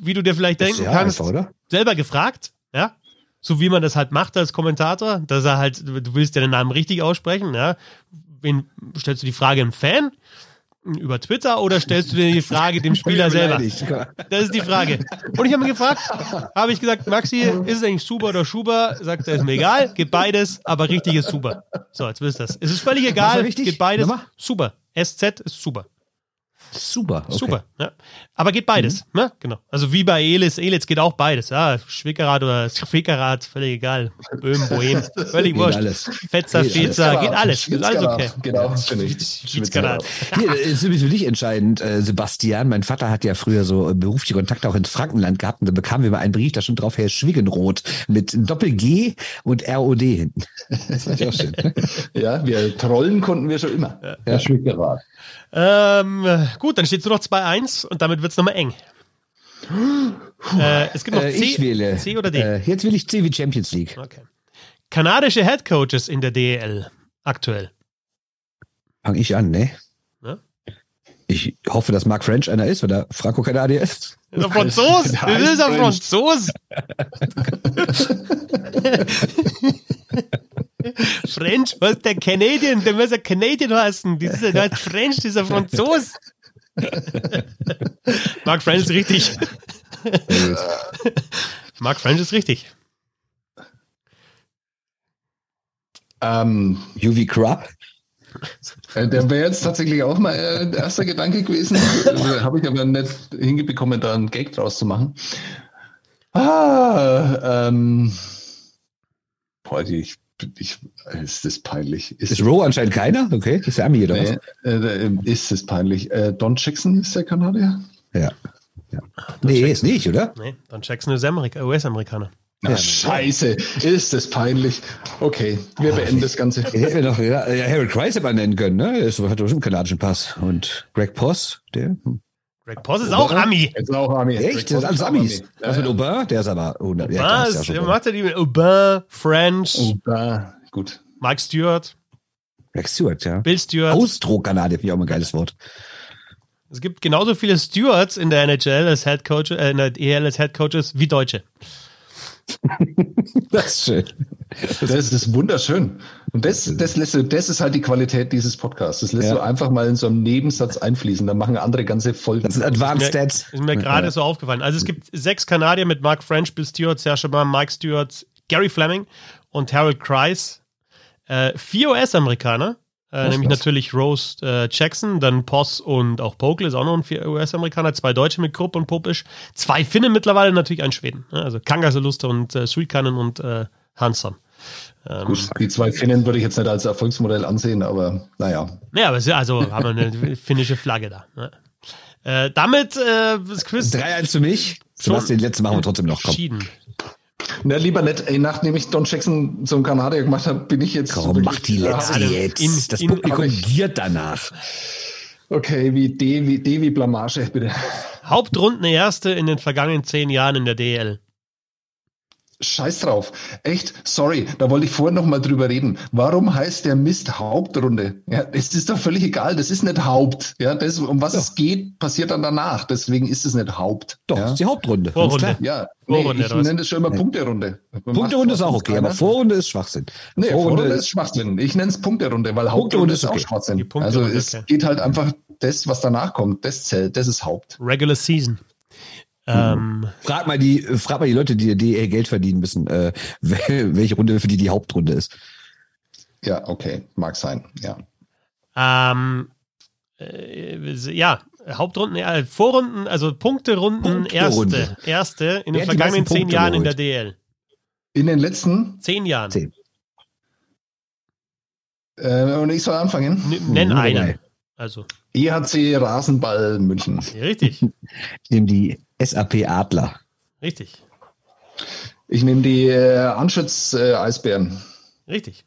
wie du dir vielleicht denken ja kannst, einfach, selber gefragt, ja, so wie man das halt macht als Kommentator, dass er halt, du willst ja den Namen richtig aussprechen, ja. Wen stellst du die Frage einem Fan über Twitter oder stellst du dir die Frage dem Spieler selber? Das ist die Frage. Und ich habe ihn gefragt, habe ich gesagt, Maxi, ist es eigentlich Super oder Schuber? Sagt er, ist mir egal, geht beides, aber richtig ist Super. So, jetzt wisst ihr das. Es ist völlig egal, geht beides. Super. SZ ist super. Super. Okay. Super. Ja. Aber geht beides. Ne? Genau. Also wie bei Elis. Elis geht auch beides. Ja, Schwickerrad oder Schwickerrad, völlig egal. Böhm, Bohem, völlig Geht wurscht. alles. Fetzer, Geht alles. Fetzer, geht alles. Ist alles okay. Genau, finde ich. Schwitzkarat. Hier, das ist übrigens für dich entscheidend, äh, Sebastian. Mein Vater hat ja früher so äh, berufliche Kontakte auch ins Frankenland gehabt und da bekamen wir mal einen Brief, da stand drauf Herr Schwiggenroth mit Doppel-G und ROD hinten. Das fand ich auch schön. Ja, wir trollen konnten wir schon immer. Ja, Schwiggenroth. Ähm, gut, dann steht es nur noch 2-1 und damit wird es nochmal eng. äh, es gibt noch Äh, C, wähle. C oder D. Äh, jetzt will ich C wie Champions League. Okay. Kanadische Headcoaches in der DEL aktuell. Fange ich an, ne? Ja. Ich hoffe, dass Mark French einer ist, weil er Franco-Kanadier ist. Ist ein Franzos. Ist ein Franzos. French, was ist der Canadian? Der muss ja Canadian heißen. Dieser, der heißt French, dieser Franzos. Mark French ist richtig. Mark French ist richtig. Ähm, UV Crab. äh, der wäre jetzt tatsächlich auch mal äh, der erste Gedanke gewesen. Äh, Habe ich aber nicht hingebekommen, da einen Gag draus zu machen. Ah, ähm, boah, die, ich, ich, ist das peinlich. Ist Rowe anscheinend keiner? Okay, ist der Ami oder was? nee, äh, ist das peinlich. Äh, Don Jackson ist der Kanadier? Ja. ja. Nee, ist nicht, oder? Nee, Don Jackson ist Amerika US-Amerikaner. Na, scheiße, ist das peinlich. Okay, wir beenden das Ganze. Hätten wir doch, ja, ja, Harold Kreis hätte man nennen können, ne? Er ist- hat doch bestimmt einen kanadischen Pass. Und Greg Poss, der. hm. Greg Poss ist auch Ami. Jetzt auch Ami. Echt? Das sind alles Amis. Was mit Aubin? Der ist aber. Oh, ja, klar, ist ja Aubin. macht er die mit Aubin, French, da, gut. Mike Stewart, Rex Stewart, ja. Bill Stewart. Austro-Kanadier, finde ich auch mal ein geiles Wort. Es gibt genauso viele Stewards in der NHL als Head Coach, äh, in der EL als Head Coaches wie Deutsche. Das ist schön. Das ist wunderschön. Und das, das, lässt du, das ist halt die Qualität dieses Podcasts. Das lässt Ja. du einfach mal in so einem Nebensatz einfließen. Da machen andere ganze Folgen. Das sind Advanced mir, Stats. ist mir gerade Ja. so aufgefallen. Also es gibt sechs Kanadier mit Mark French, Bill Stewart, Serge Aubin, Mike Stewart, Gary Fleming und Harold Kreis. Äh, vier US-Amerikaner, äh, nämlich krass. natürlich Rose äh, Jackson, dann Poss und auch Pokel ist auch noch ein vier US-Amerikaner, zwei Deutsche mit Krupp und Popisch, zwei Finnen mittlerweile, natürlich ein Schweden. Ne? Also Kangasaluster und äh, Suikanen und äh, Hansson. Ähm, Gut, die zwei Finnen würde ich jetzt nicht als Erfolgsmodell ansehen, aber naja. Ja, aber ist, also haben wir eine finnische Flagge da. Ne? Äh, damit äh, das Quiz 3-1 für mich. Sebastian, die letzte machen wir trotzdem noch. Komm, entschieden. Na, lieber nicht. Ey, nachdem ich Don Jackson zum Kanadier gemacht habe, bin ich jetzt. komm mach die letzte Ja, jetzt. in- das in- Publikum giert danach. Okay, wie D, wie D, wie Blamage, bitte. Hauptrunden erste in den vergangenen zehn Jahren in der DL. Scheiß drauf. Echt, sorry, da wollte ich vorhin noch mal drüber reden. Warum heißt der Mist Hauptrunde? Ja, es ist doch völlig egal. Das ist nicht Haupt. Ja, das, um was es geht, passiert dann danach. Deswegen ist es nicht Haupt. Doch, ja. das ist die Hauptrunde. Vorrunde. Ja, nee, Vorrunde, ich nenne das schon immer Punkterunde. Punkterunde ist auch okay, aber Vorrunde ist Schwachsinn. Nee, Vorrunde, ist Schwachsinn. Ich nenne es Punkterunde, weil Hauptrunde ist auch okay. Die Schwachsinn. Also es okay. geht halt einfach das, was danach kommt, das zählt, das ist Haupt. Regular Season. Ähm, Frag mal die, frag mal die Leute, die die Geld verdienen müssen, äh, wel- welche Runde für die die Hauptrunde ist. Ja, okay, mag sein, ja. ähm, äh, ja, Hauptrunden, äh, Vorrunden, also Punkterunden, Punkterunde. erste, erste in den Wer vergangenen zehn Punkte Jahren in der? DL. In den letzten, Zehn Jahren. Zehn. äh, und ich soll anfangen, N nenn Nur einen. Also, EHC Rasenball München. richtig, Ich nehme die SAP Adler. richtig, Ich nehme die äh, Anschütz äh, Eisbären. richtig.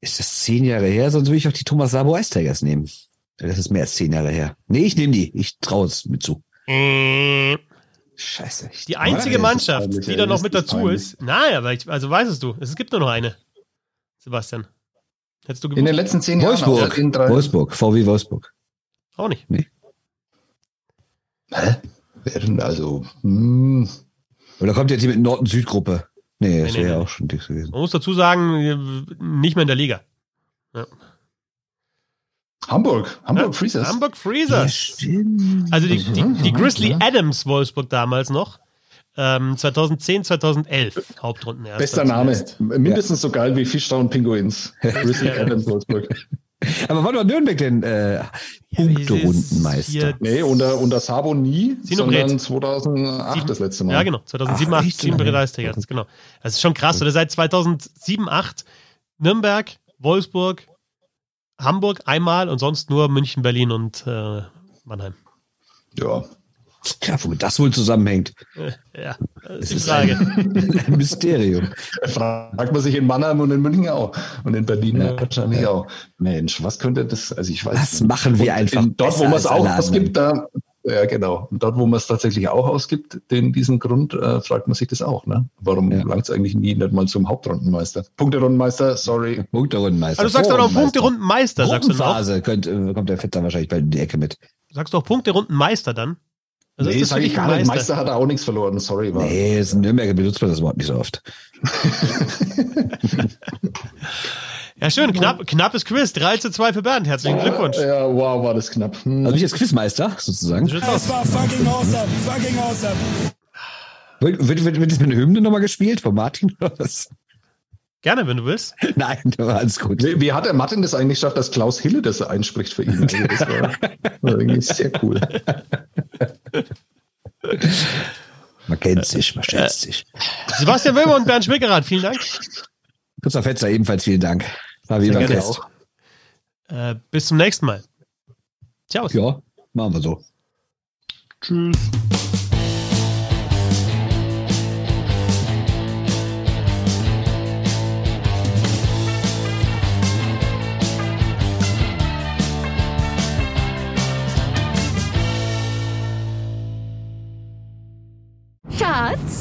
Ist das zehn Jahre her? Sonst würde ich auch die Thomas Sabo Ice Tigers nehmen. Das ist mehr als zehn Jahre her. Nee, ich nehme die. Ich traue es mit zu. Äh, Scheiße. Die einzige Mannschaft, peinlich, die da noch mit dazu peinlich. ist. Nein, aber ich, also weißt du, es gibt nur noch eine. Sebastian. Hättest du In den gewusst? letzten zehn Jahren. Wolfsburg. in drei, Wolfsburg. VW Wolfsburg. Auch nicht. Hä? Wer denn also? Hm, Oder kommt jetzt hier mit Nord-Süd-Gruppe? Nee, das Nee, wäre nee, ja nee. auch schon dick gewesen. Man muss dazu sagen, nicht mehr in der Liga. Hamburg. Hamburg Ja, Freezers. Hamburg Freezers. stimmt. Also die, die, die Mhm, Grizzly ja. Adams Wolfsburg damals noch. Ähm, 2010, 2011 Hauptrunden erst. Bester Name. Mindestens so geil wie Fischtown Pinguins. Grizzly Adams Wolfsburg. Aber wann war Nürnberg denn äh, Punkterundenmeister? Nee, unter, unter Sabo nie, Sinobret. sondern 2008 das letzte Mal. Ja, genau. 2007, Ach, 8, echt? 7 Preis genau. Das ist schon krass. Oder seit 2007, 8 Nürnberg, Wolfsburg, Hamburg einmal und sonst nur München, Berlin und äh, Mannheim. Ja. Ja, womit das wohl zusammenhängt. Ja, das ist die Frage. Ein Mysterium. Fragt man sich in Mannheim und in München auch. Und in Berlin Ja. wahrscheinlich auch. Mensch, was könnte das, also ich weiß Was machen wir einfach in, Dort, wo man es auch ausgibt, da, ja genau. Und dort, wo man es tatsächlich auch ausgibt, den, diesen Grund, äh, fragt man sich das auch. Ne? Warum Ja. langt es eigentlich nie nicht mal zum Hauptrundenmeister? Punkterundenmeister, sorry. Punkterundenmeister. Also du sagst doch noch. Punkterundenmeister, sagst du noch. Könnte, äh, kommt der Fett dann wahrscheinlich bald in die Ecke mit. Sagst du auch Punkterundenmeister dann? Also nee, ist das sag für ich gar nicht. Meister? Meister hat auch nichts verloren, sorry. War. Nee, das in Nürnberger benutzt man das Wort nicht so oft. Ja, schön. Knapp, knappes Quiz. 3 zu 2 für Bernd. Herzlichen Glückwunsch. Ja, wow, war das knapp. Hm. Also ich jetzt Quizmeister, sozusagen. Das war fucking awesome, fucking awesome. Wird, wird, wird, wird jetzt mit einer Hymne nochmal gespielt von Martin oder was? Gerne, wenn du willst. Nein, alles gut. Wie, wie hat der Martin das eigentlich geschafft, dass Klaus Hille das einspricht für ihn? Also das war, war irgendwie sehr cool. Man kennt sich, man schätzt sich. Sebastian Wilmer und Bernd Schwickerath, vielen Dank. Christoph Fetzer, ebenfalls vielen Dank. War wie gerne fest. Äh, bis zum nächsten Mal. Ciao. Ja, machen wir so. Tschüss.